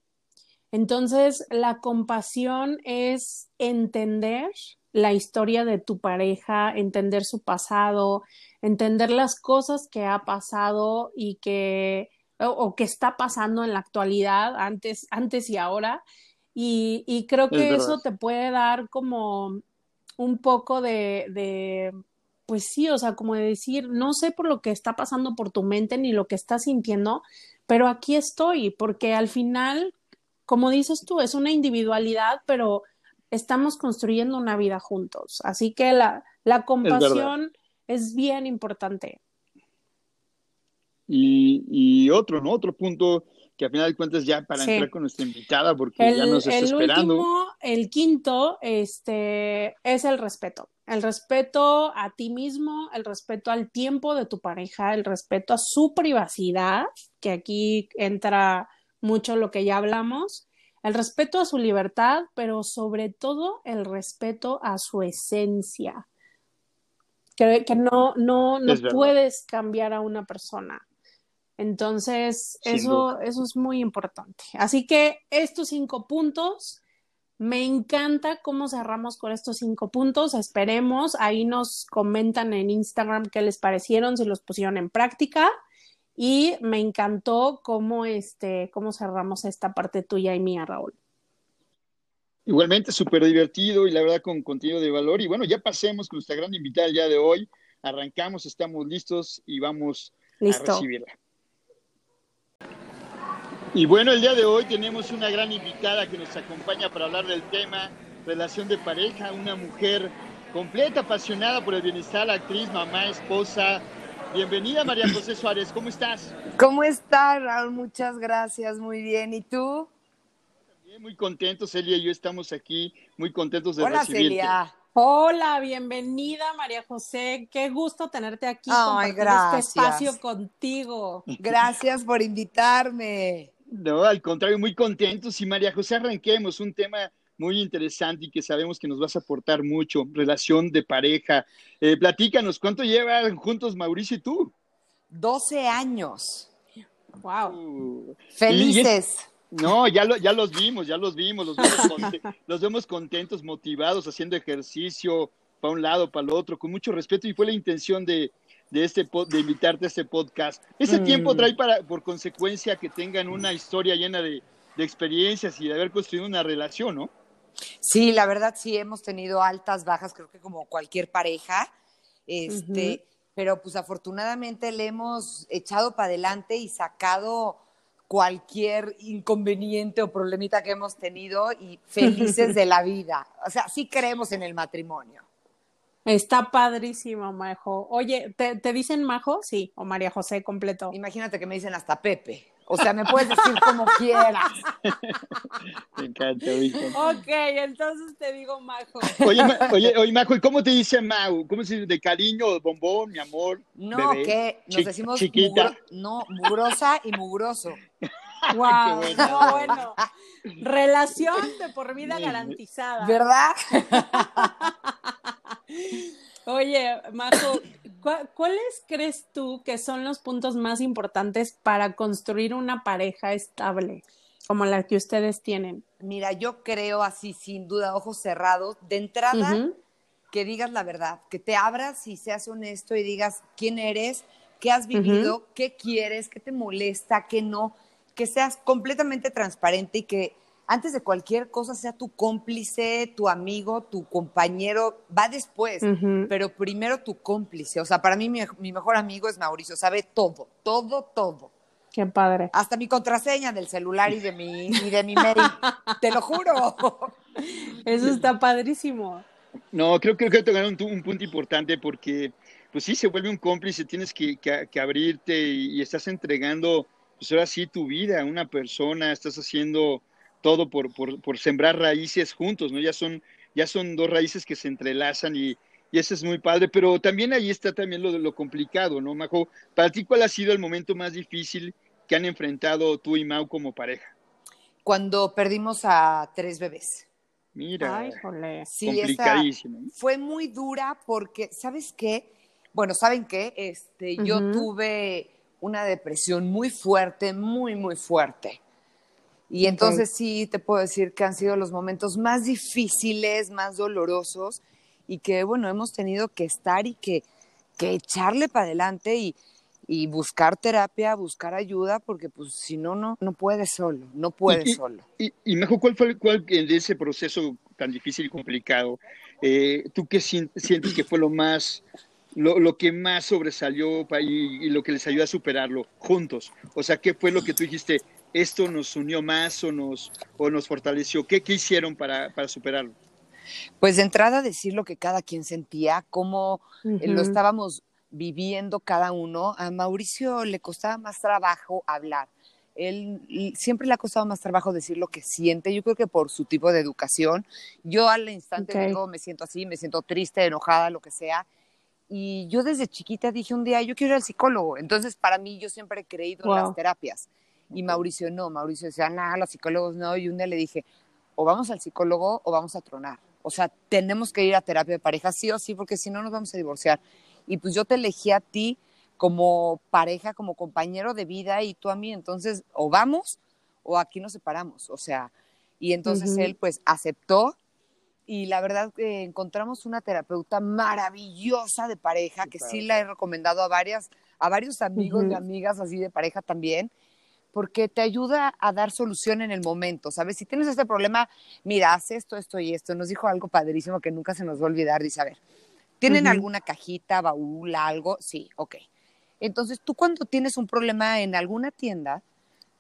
Speaker 2: Entonces, la compasión es entender la historia de tu pareja, entender su pasado, entender las cosas que ha pasado y que o, que está pasando en la actualidad, antes, antes y ahora, y, creo que eso te puede dar como un poco de, de, pues sí, o sea, como de decir, no sé por lo que está pasando por tu mente ni lo que estás sintiendo, pero aquí estoy, porque al final, como dices tú, es una individualidad, pero estamos construyendo una vida juntos. Así que la, la compasión es, bien importante.
Speaker 1: Y, y, otro, ¿no? Otro punto que a final de cuentas ya para entrar con nuestra invitada, porque ya nos está el esperando. Último,
Speaker 2: el quinto, este, es el respeto. El respeto a ti mismo, el respeto al tiempo de tu pareja, el respeto a su privacidad, que aquí entra mucho lo que ya hablamos, el respeto a su libertad, pero sobre todo el respeto a su esencia. Que, que no, no, no puedes cambiar a una persona Entonces, eso, eso es muy importante. Así que estos cinco puntos, me encanta cómo cerramos con estos cinco puntos. Esperemos, ahí nos comentan en Instagram qué les parecieron, si los pusieron en práctica. Y me encantó cómo, este, cómo cerramos esta parte tuya y mía, Raúl.
Speaker 1: Igualmente, súper divertido y la verdad con contenido de valor. Y bueno, ya pasemos con nuestra gran invitada el día de hoy. Arrancamos, estamos listos y vamos a recibirla. Y bueno, el día de hoy tenemos una gran invitada que nos acompaña para hablar del tema relación de pareja, una mujer completa, apasionada por el bienestar, actriz, mamá, esposa. Bienvenida María José Suárez, ¿cómo estás?
Speaker 3: ¿Cómo estás, Raúl? Muchas gracias, muy bien. ¿Y tú?
Speaker 1: También muy contentos, Celia y yo estamos aquí, muy contentos de Hola, Celia.
Speaker 2: Hola, bienvenida María José. Qué gusto tenerte aquí Ay, este espacio contigo.
Speaker 3: Gracias por invitarme.
Speaker 1: No, al contrario, muy contentos. Y María José, arranquemos un tema muy interesante y que sabemos que nos vas a aportar mucho, relación de pareja. Eh, platícanos, ¿cuánto llevan juntos Mauricio y tú?
Speaker 3: 12 años.
Speaker 2: Wow. Uh,
Speaker 3: Felices.
Speaker 1: no, ya, lo, ya los vimos, ya los vimos, los vemos, los vemos contentos, motivados, haciendo ejercicio para un lado, para el otro, con mucho respeto y fue la intención de, de, este, de invitarte a este podcast. Ese tiempo trae para, por consecuencia que tengan una historia llena de, experiencias y de haber construido una relación, ¿no?
Speaker 3: Sí, la verdad sí hemos tenido altas, bajas, creo que como cualquier pareja, este, pero pues afortunadamente le hemos echado para adelante y sacado cualquier inconveniente o problemita que hemos tenido y felices de la vida. O sea, sí creemos en el matrimonio.
Speaker 2: Está padrísimo, Majo. Oye, ¿te, dicen Majo? Sí, o María José completo.
Speaker 3: Imagínate que me dicen hasta Pepe. O sea, me puedes decir como quieras.
Speaker 1: Me encanta,
Speaker 2: Ok, entonces te digo Majo.
Speaker 1: Oye, oye, oye, Majo, ¿y cómo te dice Mau? ¿Cómo se dice? ¿De cariño, bombón, mi amor?
Speaker 3: No, que nos decimos
Speaker 1: chiquita.
Speaker 3: no, mugrosa y mugroso.
Speaker 2: Wow, bueno. bueno. Relación de por vida garantizada.
Speaker 3: ¿Verdad?
Speaker 2: Oye, Majo, ¿cuáles crees tú que son los puntos más importantes para construir una pareja estable como la que ustedes tienen?
Speaker 3: Mira, yo creo así, sin duda, ojos cerrados, de entrada, que digas la verdad, que te abras y seas honesto y digas quién eres, qué has vivido, qué quieres, qué te molesta, qué no, que seas completamente transparente y que antes de cualquier cosa sea tu cómplice, tu amigo, tu compañero, va después, pero primero tu cómplice. O sea, para mí mi, mejor amigo es Mauricio, sabe todo, todo, todo.
Speaker 2: Qué padre.
Speaker 3: Hasta mi contraseña del celular y de mi, y de mi mail. Te lo juro.
Speaker 2: Eso está padrísimo.
Speaker 1: No, creo, creo que tocar un, un punto importante porque, pues sí, se vuelve un cómplice, tienes que, que, abrirte y, y, estás entregando, pues ahora sí, tu vida a una persona, estás haciendo todo por, por, por, sembrar raíces juntos, ¿no? Ya son, ya son dos raíces que se entrelazan y, y eso es muy padre, pero también ahí está también lo, lo complicado, ¿no, Majo? Para ti, ¿cuál ha sido el momento más difícil que han enfrentado tú y Mau como pareja?
Speaker 3: Cuando perdimos a tres bebés.
Speaker 1: Mira,
Speaker 2: Ay,
Speaker 3: sí, complicadísimo. fue muy dura porque, ¿sabes qué? Bueno, ¿saben qué? Este, Yo tuve una depresión muy fuerte, muy, muy fuerte. Y entonces sí te puedo decir que han sido los momentos más difíciles, más dolorosos y que, bueno, hemos tenido que estar y que, que echarle para adelante y, y, buscar terapia, buscar ayuda, porque pues si no, no, no puedes solo, no puedes solo.
Speaker 1: Y, y, mejor, ¿cuál fue cuál, en ese proceso tan difícil y complicado? Eh, ¿Tú qué sientes que fue lo más, lo, lo que más sobresalió y, y, lo que les ayudó a superarlo juntos? O sea, ¿qué fue lo que tú dijiste? Esto nos unió más o nos, o nos fortaleció? ¿Qué, qué hicieron para, para, superarlo?
Speaker 3: Pues de entrada decir lo que cada quien sentía, cómo eh, lo estábamos viviendo cada uno. A Mauricio le costaba más trabajo hablar. Él siempre le ha costado más trabajo decir lo que siente. Yo creo que por su tipo de educación. Yo al instante digo, me siento así, me siento triste, enojada, lo que sea. Y yo desde chiquita dije un día, yo quiero ir al psicólogo. Entonces, para mí, yo siempre he creído en las terapias. Y Mauricio no, Mauricio decía, nada, los psicólogos no. Y un día le dije, o vamos al psicólogo o vamos a tronar. O sea, tenemos que ir a terapia de pareja, sí o sí, porque si no nos vamos a divorciar. Y pues yo te elegí a ti como pareja, como compañero de vida y tú a mí, entonces o vamos o aquí nos separamos, o sea, y entonces él pues aceptó y la verdad que encontramos una terapeuta maravillosa de pareja que sí la he recomendado a varias a varios amigos y amigas así de pareja también porque te ayuda a dar solución en el momento, ¿sabes? Si tienes este problema, mira, haz esto, esto y esto. Nos dijo algo padrísimo que nunca se nos va a olvidar. Dice, a ver, ¿tienen alguna cajita, baúl, algo? Sí, ok. Entonces, tú cuando tienes un problema en alguna tienda,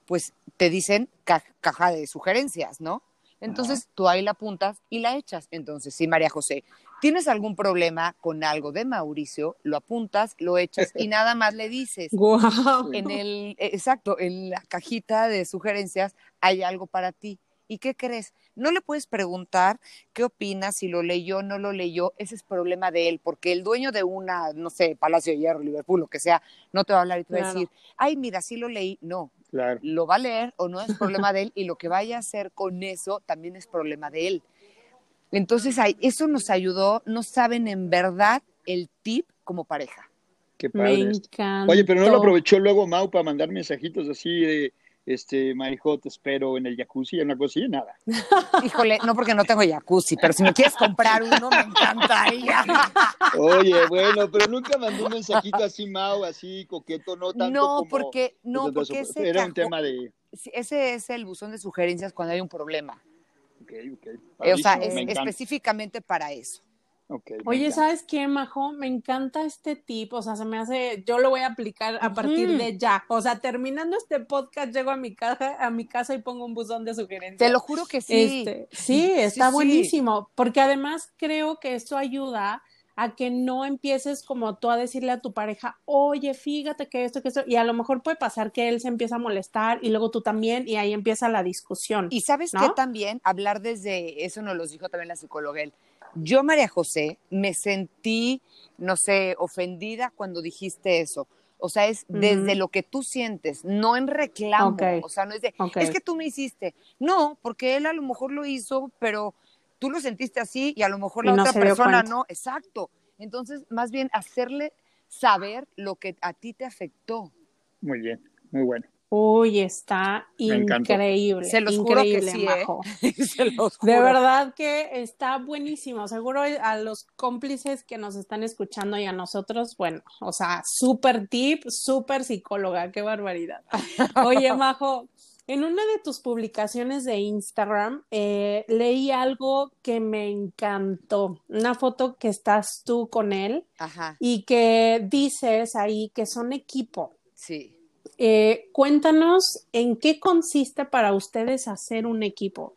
Speaker 3: pues te dicen caja de sugerencias, ¿no? Entonces tú ahí la apuntas y la echas. Entonces, sí, María José, tienes algún problema con algo de Mauricio, lo apuntas, lo echas y nada más le dices.
Speaker 2: Wow.
Speaker 3: En el, exacto, en la cajita de sugerencias hay algo para ti. ¿Y qué crees? No le puedes preguntar qué opina, si lo leyó o no lo leyó, ese es problema de él, porque el dueño de una, no sé, Palacio de Hierro, Liverpool, lo que sea, no te va a hablar y te va a decir, ay, mira, sí lo leí. No, lo va a leer o no es problema de él y lo que vaya a hacer con eso también es problema de él. Entonces, eso nos ayudó, no saben en verdad el tip como pareja.
Speaker 1: Qué padre. Oye, pero no lo aprovechó luego Mau para mandar mensajitos así de este, Marijo, te espero en el jacuzzi, en una cosilla, nada.
Speaker 3: Híjole, no porque no tengo jacuzzi, pero si me quieres comprar uno, me encantaría.
Speaker 1: Oye, bueno, pero nunca mandó un mensajito así, Mau, así coqueto, no tanto
Speaker 3: No, porque, no, porque ese
Speaker 1: era un tema de...
Speaker 3: Ese es el buzón de sugerencias cuando hay un problema.
Speaker 1: Ok, ok.
Speaker 3: o sea, es específicamente para eso.
Speaker 2: Oye, ¿sabes qué, Majo? Me encanta este tip, o sea, se me hace, yo lo voy a aplicar a partir de ya. O sea, terminando este podcast, llego a mi casa, a mi casa y pongo un buzón de sugerencias.
Speaker 3: Te lo juro que sí.
Speaker 2: Este, sí, está buenísimo, porque además creo que esto ayuda a que no empieces como tú a decirle a tu pareja, oye, fíjate que esto, que esto, y a lo mejor puede pasar que él se empieza a molestar y luego tú también, y ahí empieza la discusión.
Speaker 3: Y sabes que también hablar desde, eso nos lo dijo también la psicóloga, yo, María José, me sentí, no sé, ofendida cuando dijiste eso. O sea, es desde lo que tú sientes, no en reclamo. O sea, no es de, es que tú me hiciste. No, porque él a lo mejor lo hizo, pero tú lo sentiste así y a lo mejor la otra persona no. Exacto. Entonces, más bien hacerle saber lo que a ti te afectó.
Speaker 1: Muy bien, muy bueno.
Speaker 2: Uy, está increíble.
Speaker 3: Se los
Speaker 2: increíble,
Speaker 3: juro que sí, ¿eh? Se
Speaker 2: los juro. De verdad que está buenísimo. Seguro a los cómplices que nos están escuchando y a nosotros, bueno, o sea, súper tip, súper psicóloga, qué barbaridad. Oye, Majo, en una de tus publicaciones de Instagram eh, leí algo que me encantó, una foto que estás tú con él y que dices ahí que son equipo.
Speaker 3: Sí.
Speaker 2: Eh, cuéntanos en qué consiste para ustedes hacer un equipo.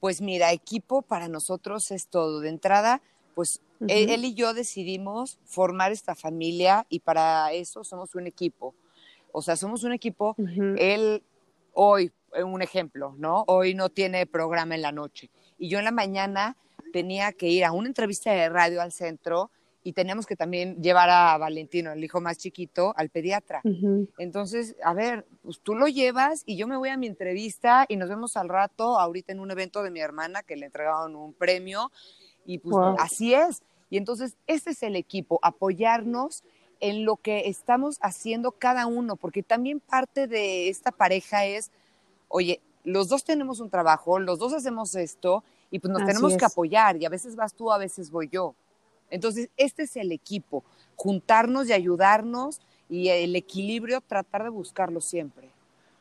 Speaker 3: Pues mira, equipo para nosotros es todo. De entrada, pues e-, él, y yo decidimos formar esta familia y para eso somos un equipo. O sea, somos un equipo. Él hoy, un ejemplo, ¿no? Hoy no tiene programa en la noche. Y yo en la mañana tenía que ir a una entrevista de radio al centro y tenemos que también llevar a Valentino, el hijo más chiquito, al pediatra. Entonces, a ver, pues tú lo llevas y yo me voy a mi entrevista y nos vemos al rato, ahorita en un evento de mi hermana que le entregaron un premio y pues así es. Y entonces, este es el equipo, apoyarnos en lo que estamos haciendo cada uno, porque también parte de esta pareja es, oye, los dos tenemos un trabajo, los dos hacemos esto y pues nos tenemos que apoyar y a veces vas tú, a veces voy yo. Entonces, este es el equipo, juntarnos y ayudarnos y el equilibrio, tratar de buscarlo siempre.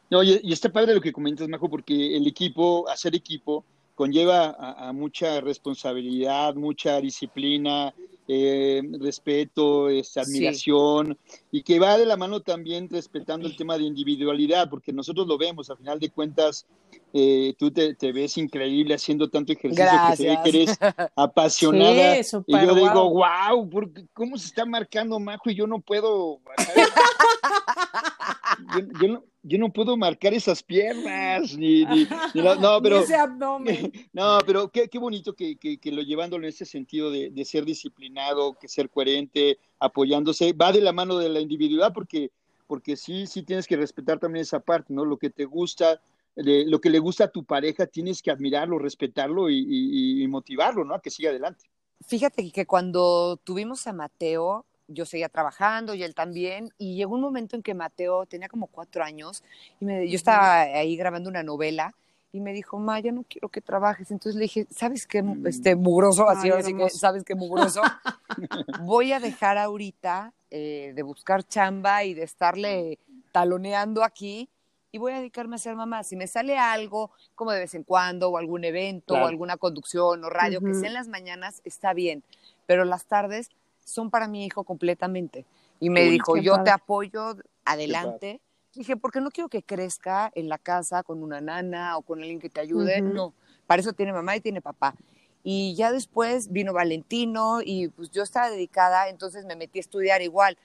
Speaker 1: No, y, y está padre lo que comentas, Majo, porque el equipo, hacer equipo, conlleva a, mucha responsabilidad, mucha disciplina, eh, respeto, admiración, y que va de la mano también respetando el tema de individualidad, porque nosotros lo vemos, a final de cuentas, eh, tú te, ves increíble haciendo tanto ejercicio que, que eres apasionada. y yo digo, wow, ¿cómo se está marcando Majo y yo no puedo? yo, no, yo no puedo marcar esas piernas, ni, no, pero,
Speaker 2: ese abdomen.
Speaker 1: No, pero qué, qué bonito que, que, lo llevándolo en ese sentido de, de, ser disciplinado, que ser coherente, apoyándose, va de la mano de la individualidad porque, porque sí, sí tienes que respetar también esa parte, ¿no? Lo que te gusta, lo que le gusta a tu pareja, tienes que admirarlo, respetarlo y, y motivarlo, ¿no? A que siga adelante.
Speaker 3: Fíjate que cuando tuvimos a Mateo, yo seguía trabajando y él también. Y llegó un momento en que Mateo tenía como cuatro años y me, yo estaba ahí grabando una novela y me dijo, Ma, ya no quiero que trabajes. Entonces le dije, ¿sabes qué? Mm. Este, mugroso, así, así que, ¿sabes qué mugroso? Voy a dejar ahorita eh, de buscar chamba y de estarle taloneando aquí y voy a dedicarme a ser mamá. Si me sale algo, como de vez en cuando, o algún evento, o alguna conducción, o radio, que sea en las mañanas, está bien. Pero las tardes son para mi hijo completamente. Y me dijo, yo te apoyo, adelante. Dije, porque no quiero que crezca en la casa con una nana o con alguien que te ayude. No, para eso tiene mamá y tiene papá. Y ya después vino Valentino y pues yo estaba dedicada, entonces me metí a estudiar igual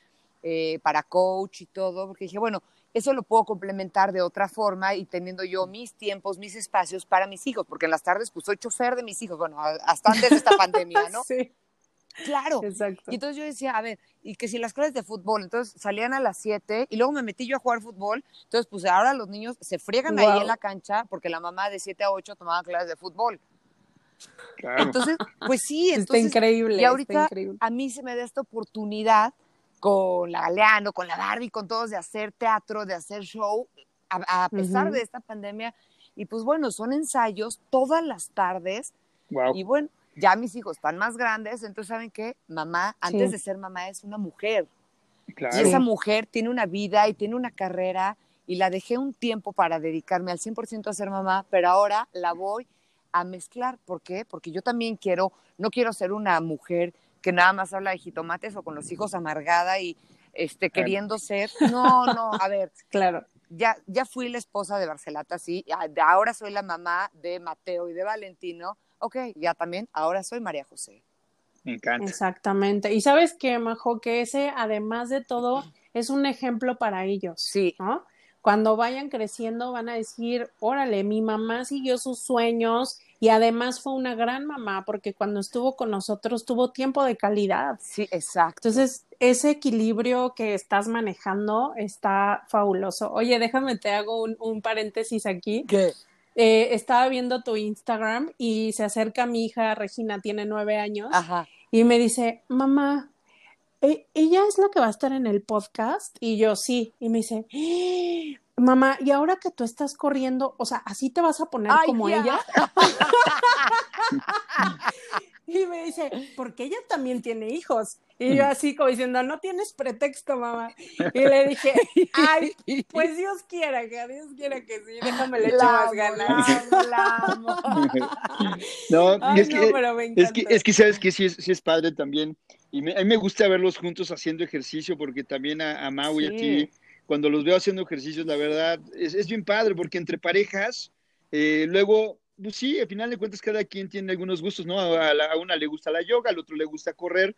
Speaker 3: eh, para coach y todo, porque dije, bueno, eso lo puedo complementar de otra forma y teniendo yo mis tiempos, mis espacios para mis hijos, porque en las tardes pues soy chofer de mis hijos, bueno, hasta antes de esta pandemia, ¿no?
Speaker 2: Sí.
Speaker 3: Claro. Exacto. Y entonces yo decía, a ver, y que si las clases de fútbol, entonces salían a las 7 y luego me metí yo a jugar fútbol, entonces pues ahora los niños se friegan ahí en la cancha porque la mamá de 7 a 8 tomaba clases de fútbol. Claro. Entonces, pues sí, entonces,
Speaker 2: está increíble.
Speaker 3: Y ahorita
Speaker 2: increíble.
Speaker 3: a mí se me da esta oportunidad con la Galeano, con la Barbie, con todos de hacer teatro, de hacer show, a, pesar de esta pandemia. Y pues bueno, son ensayos todas las tardes. Wow. Y bueno, ya mis hijos están más grandes, entonces saben que mamá, antes de ser mamá, es una mujer. Y esa mujer tiene una vida y tiene una carrera y la dejé un tiempo para dedicarme al 100% a ser mamá, pero ahora la voy a mezclar. ¿Por qué? Porque yo también quiero, no quiero ser una mujer que nada más habla de jitomates o con los hijos amargada y este, queriendo ser. No, no, a ver.
Speaker 2: claro.
Speaker 3: Ya, ya fui la esposa de Barcelata, sí, ahora soy la mamá de Mateo y de Valentino, ok, ya también, ahora soy María José.
Speaker 1: Me encanta.
Speaker 2: Exactamente. Y sabes qué, Majo, que ese, además de todo, es un ejemplo para ellos.
Speaker 3: Sí.
Speaker 2: ¿no? Cuando vayan creciendo van a decir, órale, mi mamá siguió sus sueños y además fue una gran mamá porque cuando estuvo con nosotros tuvo tiempo de calidad.
Speaker 3: Sí, exacto.
Speaker 2: Entonces, ese equilibrio que estás manejando está fabuloso. Oye, déjame, te hago un, un paréntesis aquí.
Speaker 3: ¿Qué?
Speaker 2: Eh, estaba viendo tu Instagram y se acerca mi hija Regina, tiene nueve años, y me dice, mamá, ¿e-, ¿ella es la que va a estar en el podcast? Y yo sí, y me dice. Mamá, y ahora que tú estás corriendo, o sea, así te vas a poner como ella. y me dice, porque ella también tiene hijos. Y yo así como diciendo, no tienes pretexto, mamá. Y le dije, ay, pues Dios quiera, que Dios quiera que sí, déjame le echo más ganas.
Speaker 1: no, es, que, es, que, es que sabes que sí es, sí es padre también. Y a mí me gusta verlos juntos haciendo ejercicio, porque también a, a Mau y a ti, cuando los veo haciendo ejercicios, la verdad, es, es bien padre, porque entre parejas, eh, luego pues sí, al final de cuentas cada quien tiene algunos gustos, ¿no? A, a, una le gusta la yoga, al otro le gusta correr,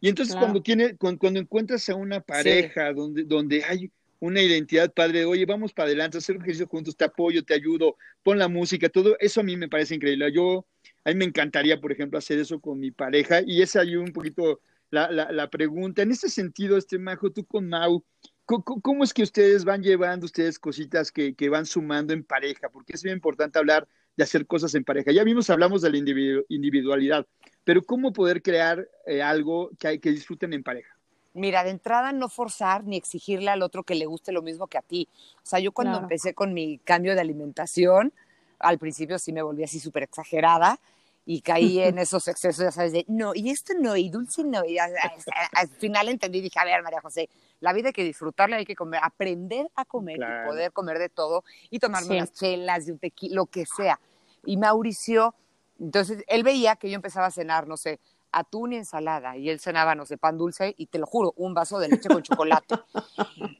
Speaker 1: y entonces cuando, tiene, cuando, encuentras a una pareja donde, donde hay una identidad padre, oye, vamos para adelante, hacer ejercicio juntos, te apoyo, te ayudo, pon la música, todo eso a mí me parece increíble. Yo, a mí me encantaría, por ejemplo, hacer eso con mi pareja y esa hay un poquito la, la, la, pregunta. En este sentido, este Majo, tú con Mau, ¿cómo, ¿cómo, es que ustedes van llevando ustedes cositas que, que van sumando en pareja? Porque es bien importante hablar de hacer cosas en pareja. Ya vimos, hablamos de la individualidad, pero ¿cómo poder crear eh, algo que, hay, que disfruten en pareja?
Speaker 3: Mira, de entrada no forzar ni exigirle al otro que le guste lo mismo que a ti. O sea, yo cuando empecé con mi cambio de alimentación, al principio sí me volví así súper exagerada y caí en esos excesos, ya sabes, de no, y esto no, y dulce no. Y al, final entendí y dije, a ver, María José, la vida hay que disfrutarla, hay que comer, aprender a comer y poder comer de todo y tomarme unas chelas y un tequila, lo que sea. Y Mauricio, entonces él veía que yo empezaba a cenar, no sé, atún y ensalada, y él cenaba, no sé, pan dulce, y te lo juro, un vaso de leche con chocolate.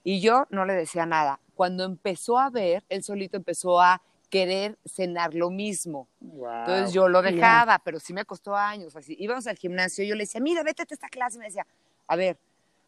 Speaker 3: Y yo no le decía nada. Cuando empezó a ver, él solito empezó a querer cenar lo mismo. Entonces yo lo dejaba, pero sí me costó años. Así, íbamos al gimnasio y yo le decía, mira, vete a esta clase. Y me decía, a ver,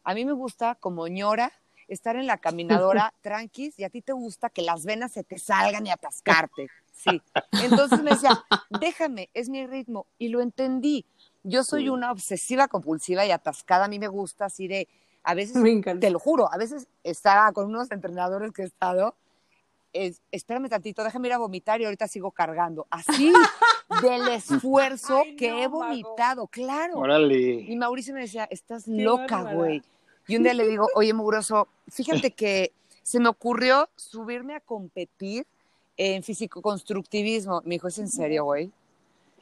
Speaker 3: a mí me gusta como ñora estar en la caminadora tranquis y a ti te gusta que las venas se te salgan y atascarte. Sí. Entonces me decía, déjame, es mi ritmo. Y lo entendí. Yo soy una obsesiva compulsiva y atascada. A mí me gusta así de, a veces, te lo juro, a veces estaba con unos entrenadores que he estado, es, espérame tantito, déjame ir a vomitar y ahorita sigo cargando. Así, del esfuerzo que he vomitado, claro.
Speaker 1: Órale.
Speaker 3: Y Mauricio me decía, estás loca, güey. Y un día le digo, oye, mugroso, fíjate que se me ocurrió subirme a competir en físico-constructivismo. Me dijo, ¿es en serio, güey?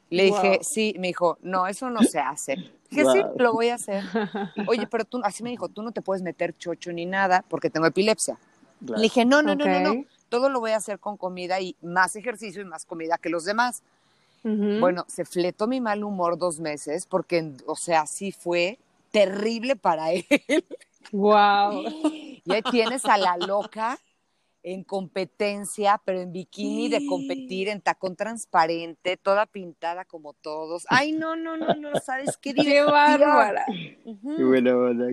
Speaker 3: Le dije, sí, me dijo, no, eso no se hace. Dije, sí, lo voy a hacer. Oye, pero tú, así me dijo, tú no te puedes meter chocho ni nada porque tengo epilepsia. Le dije, no, no, no, no, no, todo lo voy a hacer con comida y más ejercicio y más comida que los demás. Bueno, se fletó mi mal humor dos meses porque, o sea, sí fue terrible para él.
Speaker 2: Wow.
Speaker 3: Y ahí tienes a la loca en competencia, pero en bikini de competir, en tacón transparente, toda pintada como todos. Ay, no, no, no, no, ¿sabes qué?
Speaker 2: Qué bárbara.
Speaker 1: Qué buena,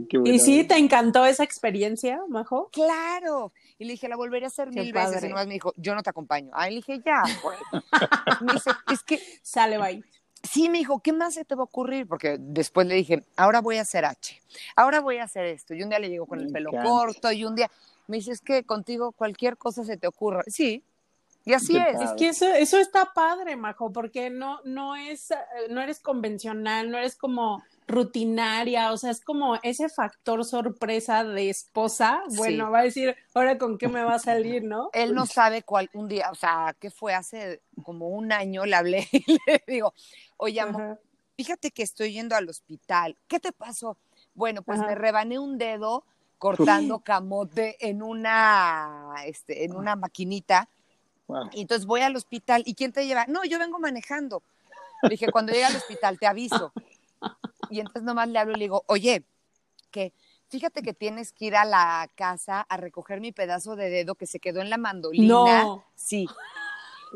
Speaker 1: qué buena.
Speaker 2: ¿Y sí te encantó esa experiencia, Majo?
Speaker 3: Claro. Y le dije, la volveré a hacer mil veces. Y nomás me dijo, yo no te acompaño. Ay, le dije, ya, güey. me dice, es que.
Speaker 2: Sale, bye.
Speaker 3: Sí, me dijo, ¿qué más se te va a ocurrir? Porque después le dije, ahora voy a hacer H, ahora voy a hacer esto. Y un día le llego con el pelo corto y un día me dice, es que contigo cualquier cosa se te ocurra. Sí, y así es.
Speaker 2: Es que eso, eso está padre, Majo, porque no, no es, eh, no eres convencional, no eres como rutinaria, o sea, es como ese factor sorpresa de esposa, bueno, va a decir, ahora con qué me va a salir, ¿no?
Speaker 3: Él no sabe cuál, un día, o sea, que fue hace como un año, le hablé y le digo, oye, amor, fíjate que estoy yendo al hospital, ¿qué te pasó? Bueno, pues me rebané un dedo cortando camote en una, este, en una maquinita. Y entonces voy al hospital. ¿Y quién te lleva? No, yo vengo manejando. Le dije, cuando llegue al hospital te aviso. Y entonces nomás le hablo y le digo, oye, que fíjate que tienes que ir a la casa a recoger mi pedazo de dedo que se quedó en la mandolina.
Speaker 2: No.
Speaker 3: Sí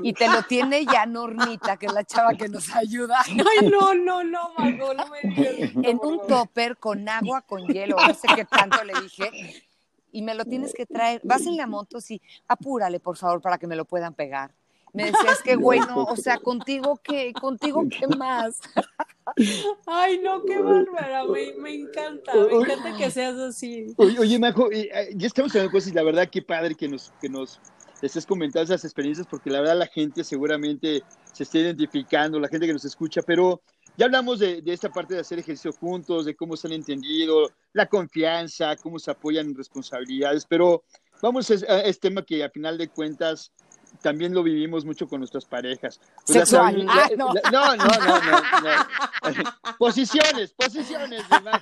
Speaker 3: y te lo tiene ya Normita, que es la chava que nos ayuda.
Speaker 2: Ay, no, no, no, Mago, no me digas.
Speaker 3: En un topper con agua, con hielo, no sé qué tanto le dije. Y me lo tienes que traer. Vas en la moto, sí, apúrale, por favor, para que me lo puedan pegar. Me decía, es que bueno, o sea, contigo qué, contigo qué más.
Speaker 2: Ay, no, qué bárbara, me, me encanta, me encanta que seas así.
Speaker 1: Oye, oye Majo, eh, ya estamos hablando de cosas y la verdad qué padre que nos, que nos estés comentando esas experiencias porque la verdad la gente seguramente se está identificando, la gente que nos escucha, pero ya hablamos de, esta parte de hacer ejercicio juntos, de cómo se han entendido, la confianza, cómo se apoyan en responsabilidades, pero vamos a, este tema que a final de cuentas también lo vivimos mucho con nuestras parejas.
Speaker 3: Pues Sexual. Ah, no.
Speaker 1: no. no, no, no, Posiciones, posiciones. De no,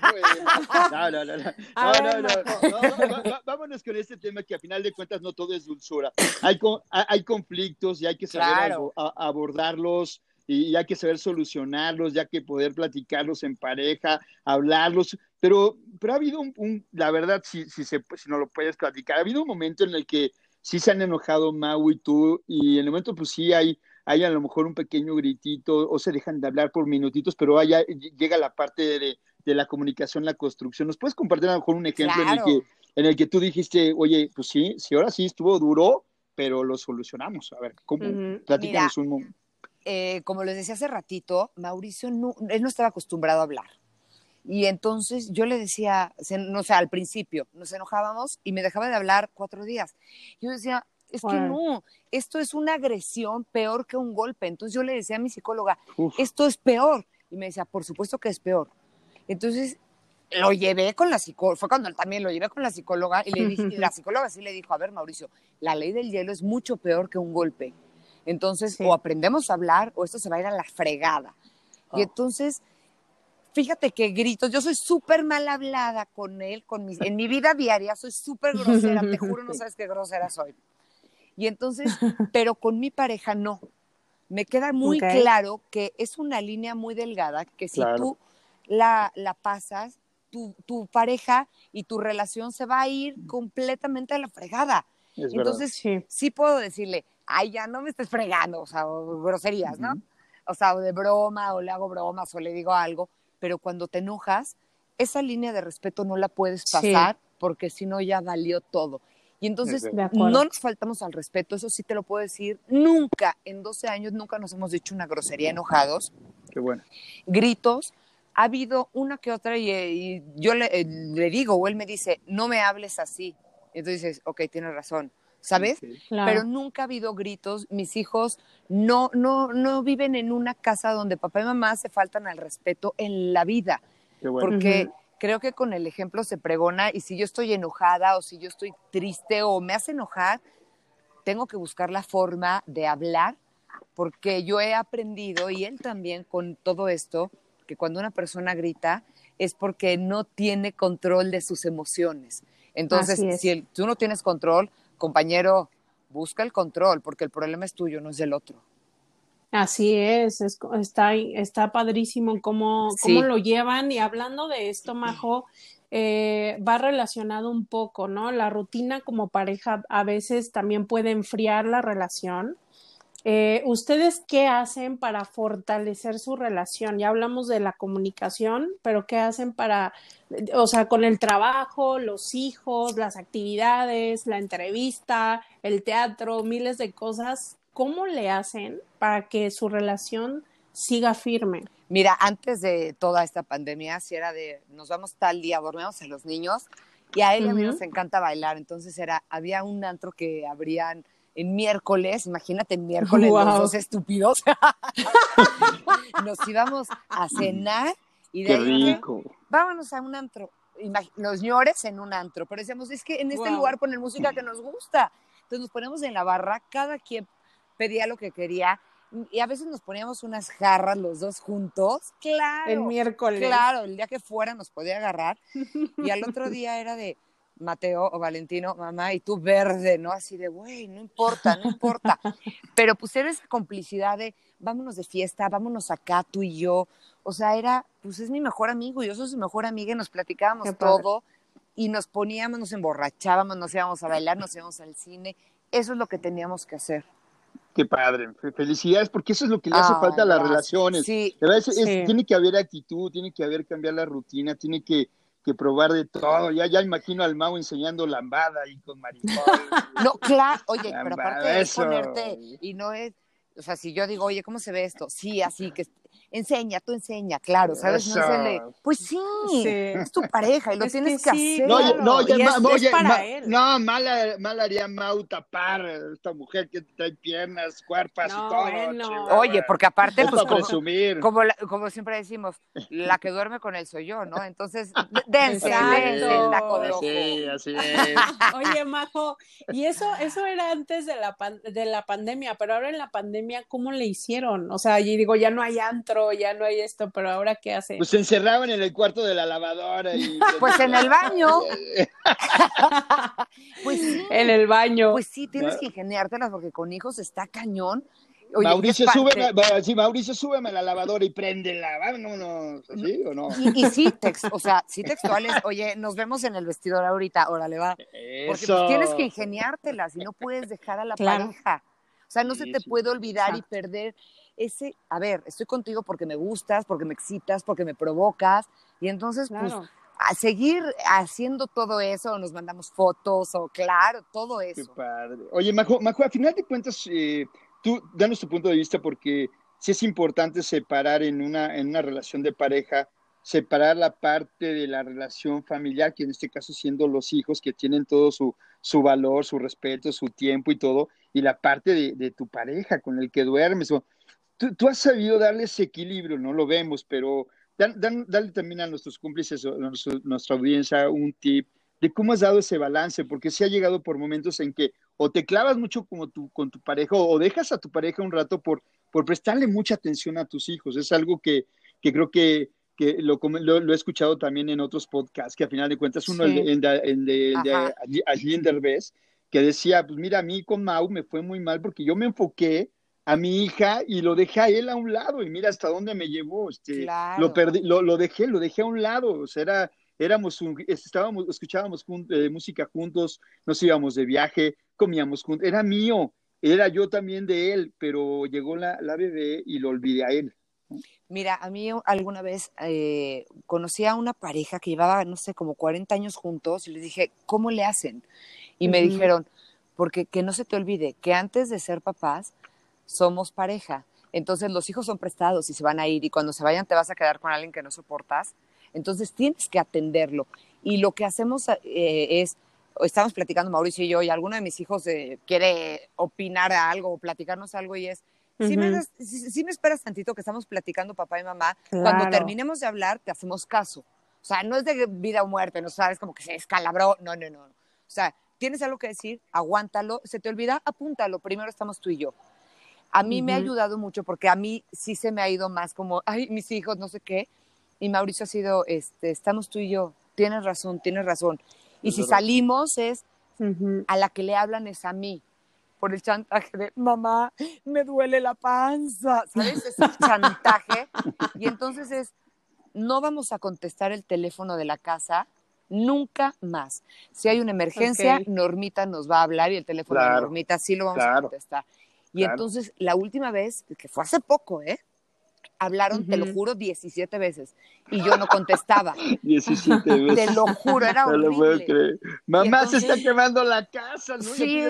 Speaker 1: no, no, no. Vámonos con este tema que a final de cuentas no todo es dulzura. Hay, hay conflictos y hay que saber abordarlos y hay que saber solucionarlos, ya que poder platicarlos en pareja, hablarlos, pero, pero ha habido un, la verdad, si, si, se, si no lo puedes platicar, ha habido un momento en el que sí se han enojado Mau y tú, y en el momento pues sí hay, hay a lo mejor un pequeño gritito, o se dejan de hablar por minutitos, pero allá llega la parte de, de, la comunicación, la construcción. ¿Nos puedes compartir a lo mejor un ejemplo en, el que, en el que tú dijiste, oye, pues sí, sí, ahora sí estuvo duro, pero lo solucionamos? A ver, ¿cómo? Uh un momento.
Speaker 3: Eh, como les decía hace ratito, Mauricio no, él no estaba acostumbrado a hablar. Y entonces yo le decía, no sé, al principio nos enojábamos y me dejaba de hablar cuatro días. Yo decía, es que no, esto es una agresión peor que un golpe. Entonces yo le decía a mi psicóloga, esto es peor. Y me decía, por supuesto que es peor. Entonces lo llevé con la psicóloga, fue cuando también lo llevé con la psicóloga y le dije, la psicóloga sí le dijo, a ver Mauricio, la ley del hielo es mucho peor que un golpe. Entonces, o aprendemos a hablar o esto se va a ir a la fregada. Y oh. entonces fíjate que gritos, yo soy súper mal hablada con él, con mis, en mi vida diaria soy súper grosera, te juro, no sabes qué grosera soy. Y entonces, pero con mi pareja no. Me queda muy claro que es una línea muy delgada, que si tú la, la pasas, tu, tu, pareja y tu relación se va a ir completamente a la fregada. entonces, sí. puedo decirle, ay, ya no me estés fregando, o sea, groserías, ¿no? O sea, de broma, o le hago bromas, o le digo algo, pero cuando te enojas, esa línea de respeto no la puedes pasar porque si no ya valió todo. Y entonces no nos faltamos al respeto, eso sí te lo puedo decir. Nunca, en 12 años, nunca nos hemos dicho una grosería enojados.
Speaker 1: Qué bueno.
Speaker 3: Gritos. Ha habido una que otra y, yo le, eh, le, digo, o él me dice, no me hables así. Entonces dices, ok, tienes razón. ¿Sabes? Pero nunca ha habido gritos. Mis hijos no, no, no viven en una casa donde papá y mamá se faltan al respeto en la vida. Porque creo que con el ejemplo se pregona y si yo estoy enojada o si yo estoy triste o me hace enojar, tengo que buscar la forma de hablar porque yo he aprendido y él también con todo esto, que cuando una persona grita es porque no tiene control de sus emociones. Entonces, si tú no tienes control, compañero, busca el control, porque el problema es tuyo, no es del otro.
Speaker 2: Así es, está, está padrísimo cómo, cómo lo llevan. Y hablando de esto, Majo, eh, va relacionado un poco, ¿no? La rutina como pareja a veces también puede enfriar la relación. Eh, ¿Ustedes qué hacen para fortalecer su relación? Ya hablamos de la comunicación, pero ¿qué hacen para, o sea, con el trabajo, los hijos, las actividades, la entrevista, el teatro, miles de cosas? ¿Cómo le hacen para que su relación siga firme?
Speaker 3: Mira, antes de toda esta pandemia, si era de nos vamos tal día, dormimos a los niños, y a él y a mí nos encanta bailar, entonces era, había un antro que abrían en miércoles, imagínate miércoles los dos estúpidos, nos íbamos a cenar y de ahí vámonos a un antro, los ñores en un antro, pero decíamos, es que en este lugar ponen música que nos gusta, entonces nos ponemos en la barra, cada quien pedía lo que quería y a veces nos poníamos unas jarras los dos juntos, claro.
Speaker 2: El miércoles.
Speaker 3: Claro, el día que fuera nos podía agarrar. Y al otro día era de, Mateo o Valentino, mamá, y tú verde, ¿no? Así de, güey, no importa, no importa. Pero pues era esa complicidad de, vámonos de fiesta, vámonos acá, tú y yo. O sea, era, pues es mi mejor amigo, yo soy su mejor amiga y nos platicábamos todo y nos poníamos, nos emborrachábamos, nos íbamos a bailar, nos íbamos al cine. Eso es lo que teníamos que hacer.
Speaker 1: Qué padre, felicidades, porque eso es lo que le hace falta a las relaciones. Sí, Tiene que haber actitud, tiene que haber cambiar la rutina, tiene que que probar de todo. Ya, ya imagino al Mau enseñando lambada y con mariposa.
Speaker 3: no, claro, oye, pero aparte de ponerte, y no es, o sea, si yo digo, oye, ¿cómo se ve esto? Sí, así que enseña, tú enseña, claro, ¿sabes? No se le... Pues sí, es tu pareja y lo tienes que, hacer.
Speaker 1: No, no, no, mal, haría Mau tapar esta mujer que trae piernas, cuerpas y todo.
Speaker 3: Oye, porque aparte, pues como, como, siempre decimos, la que duerme con él soy yo, ¿no? Entonces, dense, dense el taco de
Speaker 1: Sí, así es.
Speaker 2: Oye, Majo, y eso, eso era antes de la, de la pandemia, pero ahora en la pandemia, ¿cómo le hicieron? O sea, y digo, ya no hay antro, ya no hay esto, pero ahora qué hace?
Speaker 1: Pues se encerraban en el cuarto de la lavadora. Y...
Speaker 3: pues en el baño. pues sí.
Speaker 2: En el baño.
Speaker 3: Pues sí, tienes que ingeniártelas porque con hijos está cañón.
Speaker 1: Mauricio, súbeme, sí, Mauricio, súbeme a la lavadora y préndela, vámonos, ¿así o no?
Speaker 3: Y, y sí, o sea, sí textuales, oye, nos vemos en el vestidor ahorita, órale, va. Porque pues, tienes que ingeniártelas y no puedes dejar a la pareja. O sea, no se te puede olvidar y perder ese, a ver, estoy contigo porque me gustas, porque me excitas, porque me provocas, y entonces, pues, a seguir haciendo todo eso, nos mandamos fotos, o claro, todo eso.
Speaker 1: Qué padre. Oye, Majo, Majo, a final de cuentas, eh, tú, danos tu punto de vista, porque sí es importante separar en una, en una relación de pareja, separar la parte de la relación familiar, que en este caso siendo los hijos, que tienen todo su, su valor, su respeto, su tiempo y todo, y la parte de, de tu pareja con el que duermes. O, tú, has sabido darle ese equilibrio, no lo vemos, pero dale también a nuestros cómplices, a nuestra audiencia, un tip de cómo has dado ese balance, porque si ha llegado por momentos en que o te clavas mucho como tu, con tu pareja o dejas a tu pareja un rato por, por prestarle mucha atención a tus hijos. Es algo que, que creo que, que lo, lo, he escuchado también en otros podcasts, que a final de cuentas uno en, de, en de, allí en Derbez, que decía, pues mira, a mí con Mau me fue muy mal porque yo me enfoqué a mi hija y lo dejé a él a un lado y mira hasta dónde me llevó, este, lo perdí, lo, lo, dejé, lo dejé a un lado, o sea, era, éramos, estábamos, escuchábamos eh, música juntos, nos íbamos de viaje, comíamos juntos, era mío, era yo también de él, pero llegó la, la bebé y lo olvidé a él.
Speaker 3: Mira, a mí alguna vez eh, conocí a una pareja que llevaba, no sé, como 40 años juntos y les dije, ¿cómo le hacen? Y me dijeron, porque que no se te olvide que antes de ser papás, somos pareja. Entonces los hijos son prestados y se van a ir y cuando se vayan te vas a quedar con alguien que no soportas. Entonces tienes que atenderlo. Y lo que hacemos eh, es estamos platicando Mauricio y yo, y alguno de mis hijos eh, quiere opinar algo o platicarnos algo y es, si me, me, esperas tantito que estamos platicando papá y mamá, cuando terminemos de hablar te hacemos caso. O sea, no es de vida o muerte, no sabes como que se escalabró, no, no, no. O sea, tienes algo que decir, aguántalo, se te olvida, apúntalo, primero estamos tú y yo. A mí me ha ayudado mucho porque a mí sí se me ha ido más como, ay, mis hijos, no sé qué. Y Mauricio ha sido, este, estamos tú y yo, tienes razón, tienes razón. Y si salimos es, a la que le hablan es a mí, por el chantaje de, mamá, me duele la panza, ¿sabes? Ese chantaje. Y entonces es, no vamos a contestar el teléfono de la casa nunca más. Si hay una emergencia, Normita nos va a hablar y el teléfono de Normita sí lo vamos a contestar. Y entonces, la última vez, que fue hace poco, ¿eh? Hablaron, te lo juro, 17 veces. Y yo no contestaba.
Speaker 1: 17 veces.
Speaker 3: Te lo juro, era horrible. No lo puedo creer.
Speaker 1: Mamá se está quemando la casa, ¿no?
Speaker 2: Sí.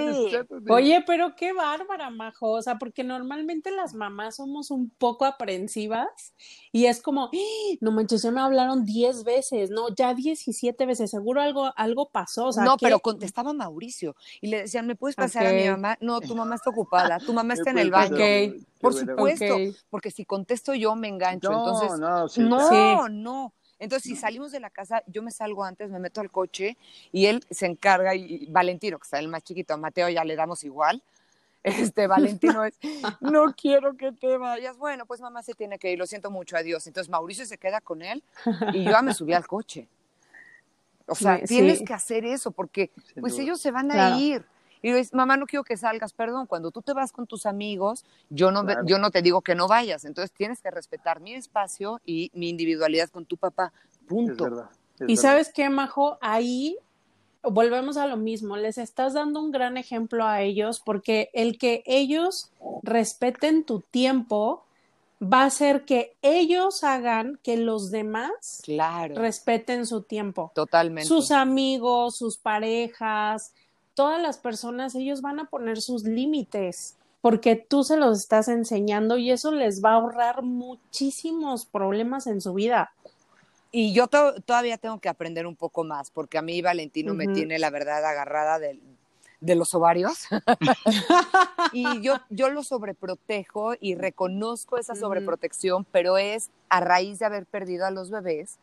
Speaker 2: Oye, pero qué bárbara, Majo. O sea, porque normalmente las mamás somos un poco aprensivas y es como, ¡Ah! no manches, ya me hablaron 10 veces, no, ya 17 veces, seguro algo, algo pasó. O sea,
Speaker 3: no, pero contestaba Mauricio y le decían, ¿me puedes pasar a mi mamá? No, tu mamá está ocupada, tu mamá está en el baño. Por supuesto, porque si contesto yo me engancho. Entonces, no, no, no. Entonces, si salimos de la casa, yo me salgo antes, me meto al coche y él se encarga, y Valentino, que está el más chiquito, a Mateo ya le damos igual. Este Valentino es, no quiero que te vayas. Bueno, pues mamá se tiene que ir, lo siento mucho, adiós. Entonces Mauricio se queda con él y yo ya me subí al coche. O sea, tienes que hacer eso porque pues ellos se van a ir. Y dices, mamá, no quiero que salgas, perdón, cuando tú te vas con tus amigos, yo no, yo no te digo que no vayas, entonces tienes que respetar mi espacio y mi individualidad con tu papá, punto.
Speaker 2: y sabes qué, Majo, ahí volvemos a lo mismo, les estás dando un gran ejemplo a ellos porque el que ellos respeten tu tiempo va a hacer que ellos hagan que los demás respeten su tiempo.
Speaker 3: Totalmente.
Speaker 2: Sus amigos, sus parejas, todas las personas, ellos van a poner sus límites porque tú se los estás enseñando y eso les va a ahorrar muchísimos problemas en su vida.
Speaker 3: Y yo todavía tengo que aprender un poco más, porque a mí Valentino me tiene la verdad agarrada de, de los ovarios. y yo, yo lo sobreprotejo y reconozco esa sobreprotección, pero es a raíz de haber perdido a los bebés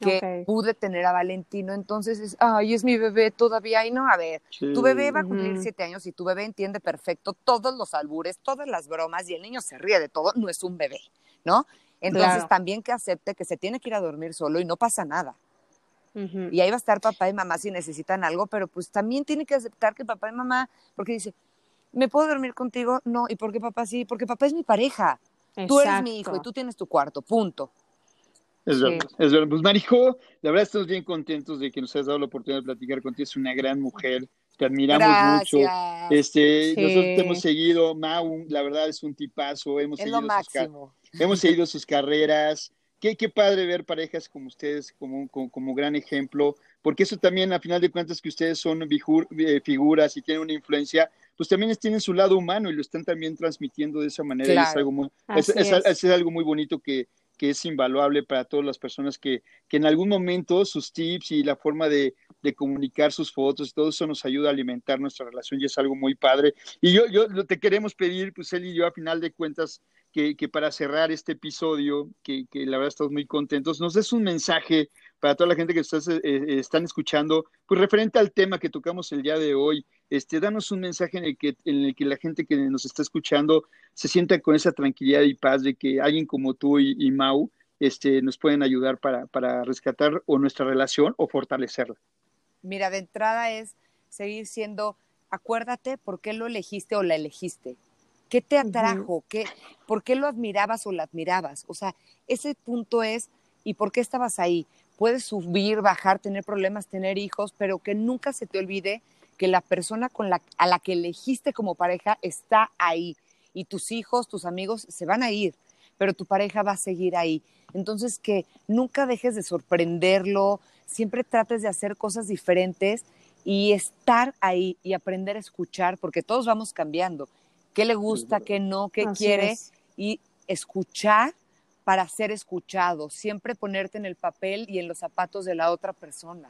Speaker 3: que pude tener a Valentino. Entonces es, ay, es mi bebé todavía. Y no, a ver, tu bebé va a cumplir siete años y tu bebé entiende perfecto todos los albures, todas las bromas y el niño se ríe de todo. No es un bebé, ¿no? Entonces también que acepte que se tiene que ir a dormir solo y no pasa nada. Y ahí va a estar papá y mamá si necesitan algo, pero pues también tiene que aceptar que papá y mamá, porque dice, ¿me puedo dormir contigo? No, ¿y por qué papá sí? Porque papá es mi pareja. Tú eres mi hijo y tú tienes tu cuarto, punto.
Speaker 1: Es verdad, es verdad. Pues Marijo, la verdad estamos bien contentos de que nos hayas dado la oportunidad de platicar contigo. Es una gran mujer, te admiramos mucho. Este, nosotros te hemos seguido, Mau, la verdad es un tipazo, hemos, seguido sus, hemos seguido sus carreras. Qué, qué padre ver parejas como ustedes como, como, gran ejemplo, porque eso también, a final de cuentas, que ustedes son eh, figuras y tienen una influencia, pues también tienen su lado humano y lo están también transmitiendo de esa manera. es, algo muy, es algo muy bonito que, que es invaluable para todas las personas que, que en algún momento sus tips y la forma de, de, comunicar sus fotos, todo eso nos ayuda a alimentar nuestra relación y es algo muy padre. Y yo, yo te queremos pedir, pues él y yo, a final de cuentas, que, que para cerrar este episodio, que, que, la verdad estamos muy contentos, nos des un mensaje para toda la gente que ustedes eh, eh, están escuchando, pues referente al tema que tocamos el día de hoy, este, danos un mensaje en el, que, en el que la gente que nos está escuchando se sienta con esa tranquilidad y paz de que alguien como tú y, Mau este, nos pueden ayudar para, para rescatar o nuestra relación o fortalecerla.
Speaker 3: Mira, de entrada es seguir siendo, acuérdate por qué lo elegiste o la elegiste. ¿Qué te atrajo? ¿Qué, ¿Por qué lo admirabas o la admirabas? O sea, ese punto es, ¿y por qué estabas ahí? Puedes subir, bajar, tener problemas, tener hijos, pero que nunca se te olvide que la persona con la, a la que elegiste como pareja está ahí y tus hijos, tus amigos se van a ir, pero tu pareja va a seguir ahí. Entonces que nunca dejes de sorprenderlo, siempre trates de hacer cosas diferentes y estar ahí y aprender a escuchar, porque todos vamos cambiando. ¿Qué le gusta, qué no, qué quiere? Y escuchar para ser escuchado, siempre ponerte en el papel y en los zapatos de la otra persona.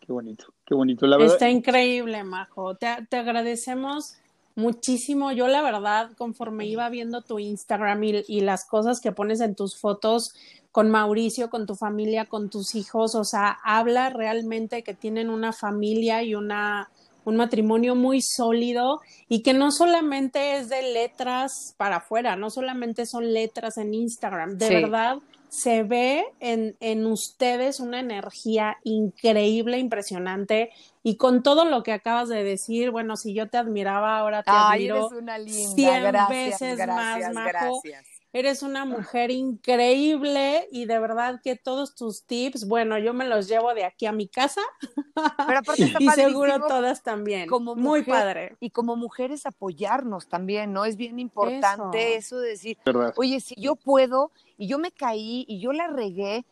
Speaker 1: Qué bonito, qué bonito, la verdad.
Speaker 2: Está increíble, Majo. Te, te agradecemos muchísimo. Yo la verdad, conforme iba viendo tu Instagram y, y, las cosas que pones en tus fotos con Mauricio, con tu familia, con tus hijos, o sea, habla realmente que tienen una familia y una un matrimonio muy sólido y que no solamente es de letras para afuera, no solamente son letras en Instagram, de sí. verdad se ve en, en, ustedes una energía increíble, impresionante. Y con todo lo que acabas de decir, bueno, si yo te admiraba, ahora te
Speaker 3: Ay,
Speaker 2: admiro
Speaker 3: eres una linda.
Speaker 2: 100
Speaker 3: gracias,
Speaker 2: veces
Speaker 3: gracias,
Speaker 2: más, Majo.
Speaker 3: Gracias.
Speaker 2: Eres una mujer increíble y de verdad que todos tus tips, bueno, yo me los llevo de aquí a mi casa.
Speaker 3: Pero aparte está
Speaker 2: y seguro todas también.
Speaker 3: Como
Speaker 2: Muy
Speaker 3: mujer,
Speaker 2: padre.
Speaker 3: Y como mujeres apoyarnos también, ¿no? Es bien importante eso, eso de decir,
Speaker 1: ¿verdad?
Speaker 3: oye, si yo puedo y yo me caí y yo la regué,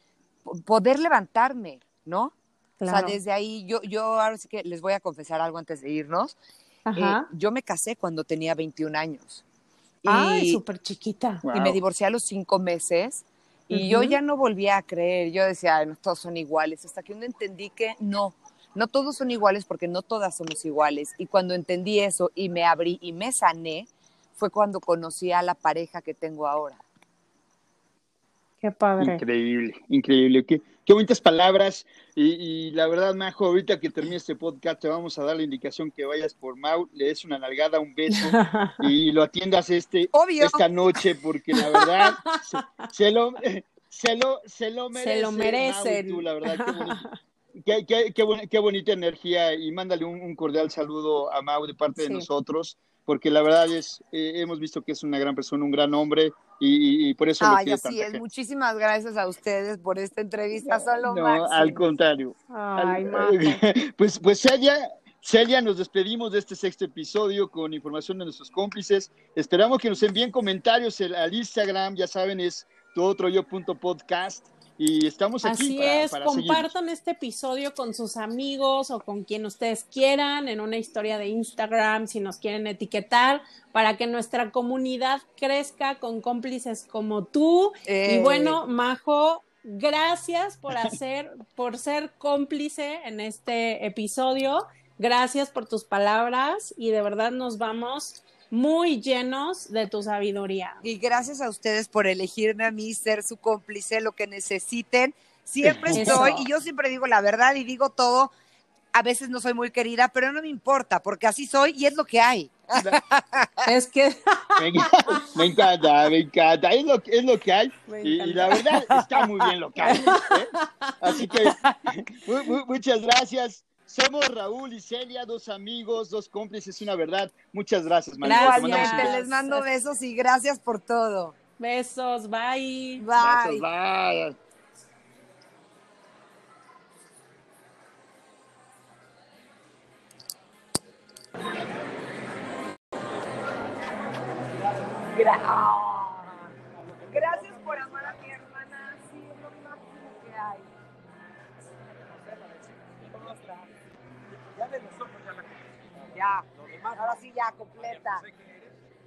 Speaker 3: poder levantarme, ¿no?
Speaker 2: Claro.
Speaker 3: O sea, desde ahí, yo, yo ahora sí que les voy a confesar algo antes de irnos.
Speaker 2: Ajá.
Speaker 3: Eh, yo me casé cuando tenía 21 años.
Speaker 2: Ay, súper chiquita.
Speaker 3: Y me divorcié a los cinco meses. Y uh -huh. yo ya no volvía a creer. Yo decía, no, todos son iguales. Hasta que uno entendí que no, no todos son iguales porque no todas somos iguales. Y cuando entendí eso y me abrí y me sané, fue cuando conocí a la pareja que tengo ahora.
Speaker 2: Qué padre.
Speaker 1: Increíble, increíble. Qué, qué bonitas palabras. Y, y, la verdad, Majo, ahorita que termine este podcast, te vamos a dar la indicación que vayas por Mau, le des una nalgada, un beso y lo atiendas este,
Speaker 3: Obvio.
Speaker 1: esta noche, porque la verdad se, se, lo, se, lo, se lo merece.
Speaker 2: Se lo merecen.
Speaker 1: Mau, tú, la verdad, qué bonito. Qué, qué, bonita energía y mándale un, un, cordial saludo a Mau de parte de sí. nosotros, porque la verdad es, eh, hemos visto que es una gran persona, un gran hombre y, y por eso
Speaker 3: Ay, así es. Gente. Muchísimas gracias a ustedes por esta entrevista. Solo
Speaker 1: no, al contrario.
Speaker 2: Ay,
Speaker 1: al, pues, pues Celia, Celia, nos despedimos de este sexto episodio con información de nuestros cómplices. Esperamos que nos envíen comentarios al Instagram, ya saben, es todotroyo.podcast y estamos aquí.
Speaker 2: Así
Speaker 1: para,
Speaker 2: es,
Speaker 1: para
Speaker 2: compartan este episodio con sus amigos o con quien ustedes quieran en una historia de Instagram, si nos quieren etiquetar, para que nuestra comunidad crezca con cómplices como tú.
Speaker 3: Eh.
Speaker 2: Y bueno, Majo, gracias por hacer, por ser cómplice en este episodio. Gracias por tus palabras y de verdad nos vamos muy llenos de tu sabiduría.
Speaker 3: Y gracias a ustedes por elegirme a mí, ser su cómplice, lo que necesiten. Siempre estoy, Eso. y yo siempre digo la verdad y digo todo. A veces no soy muy querida, pero no me importa, porque así soy y es lo que hay.
Speaker 2: es que.
Speaker 1: me, me, encanta, me encanta. Es lo, es lo que hay. Y, y, la verdad está muy bien lo que hay. ¿eh? Así que muy, muy, muchas gracias. Somos Raúl y Celia, dos amigos, dos cómplices, una verdad. Muchas gracias,
Speaker 3: Marita. Igualmente, les mando besos y gracias por todo.
Speaker 2: Besos, bye.
Speaker 3: Bye.
Speaker 1: Besos, bye.
Speaker 3: Gracias Ahora sí ya completa.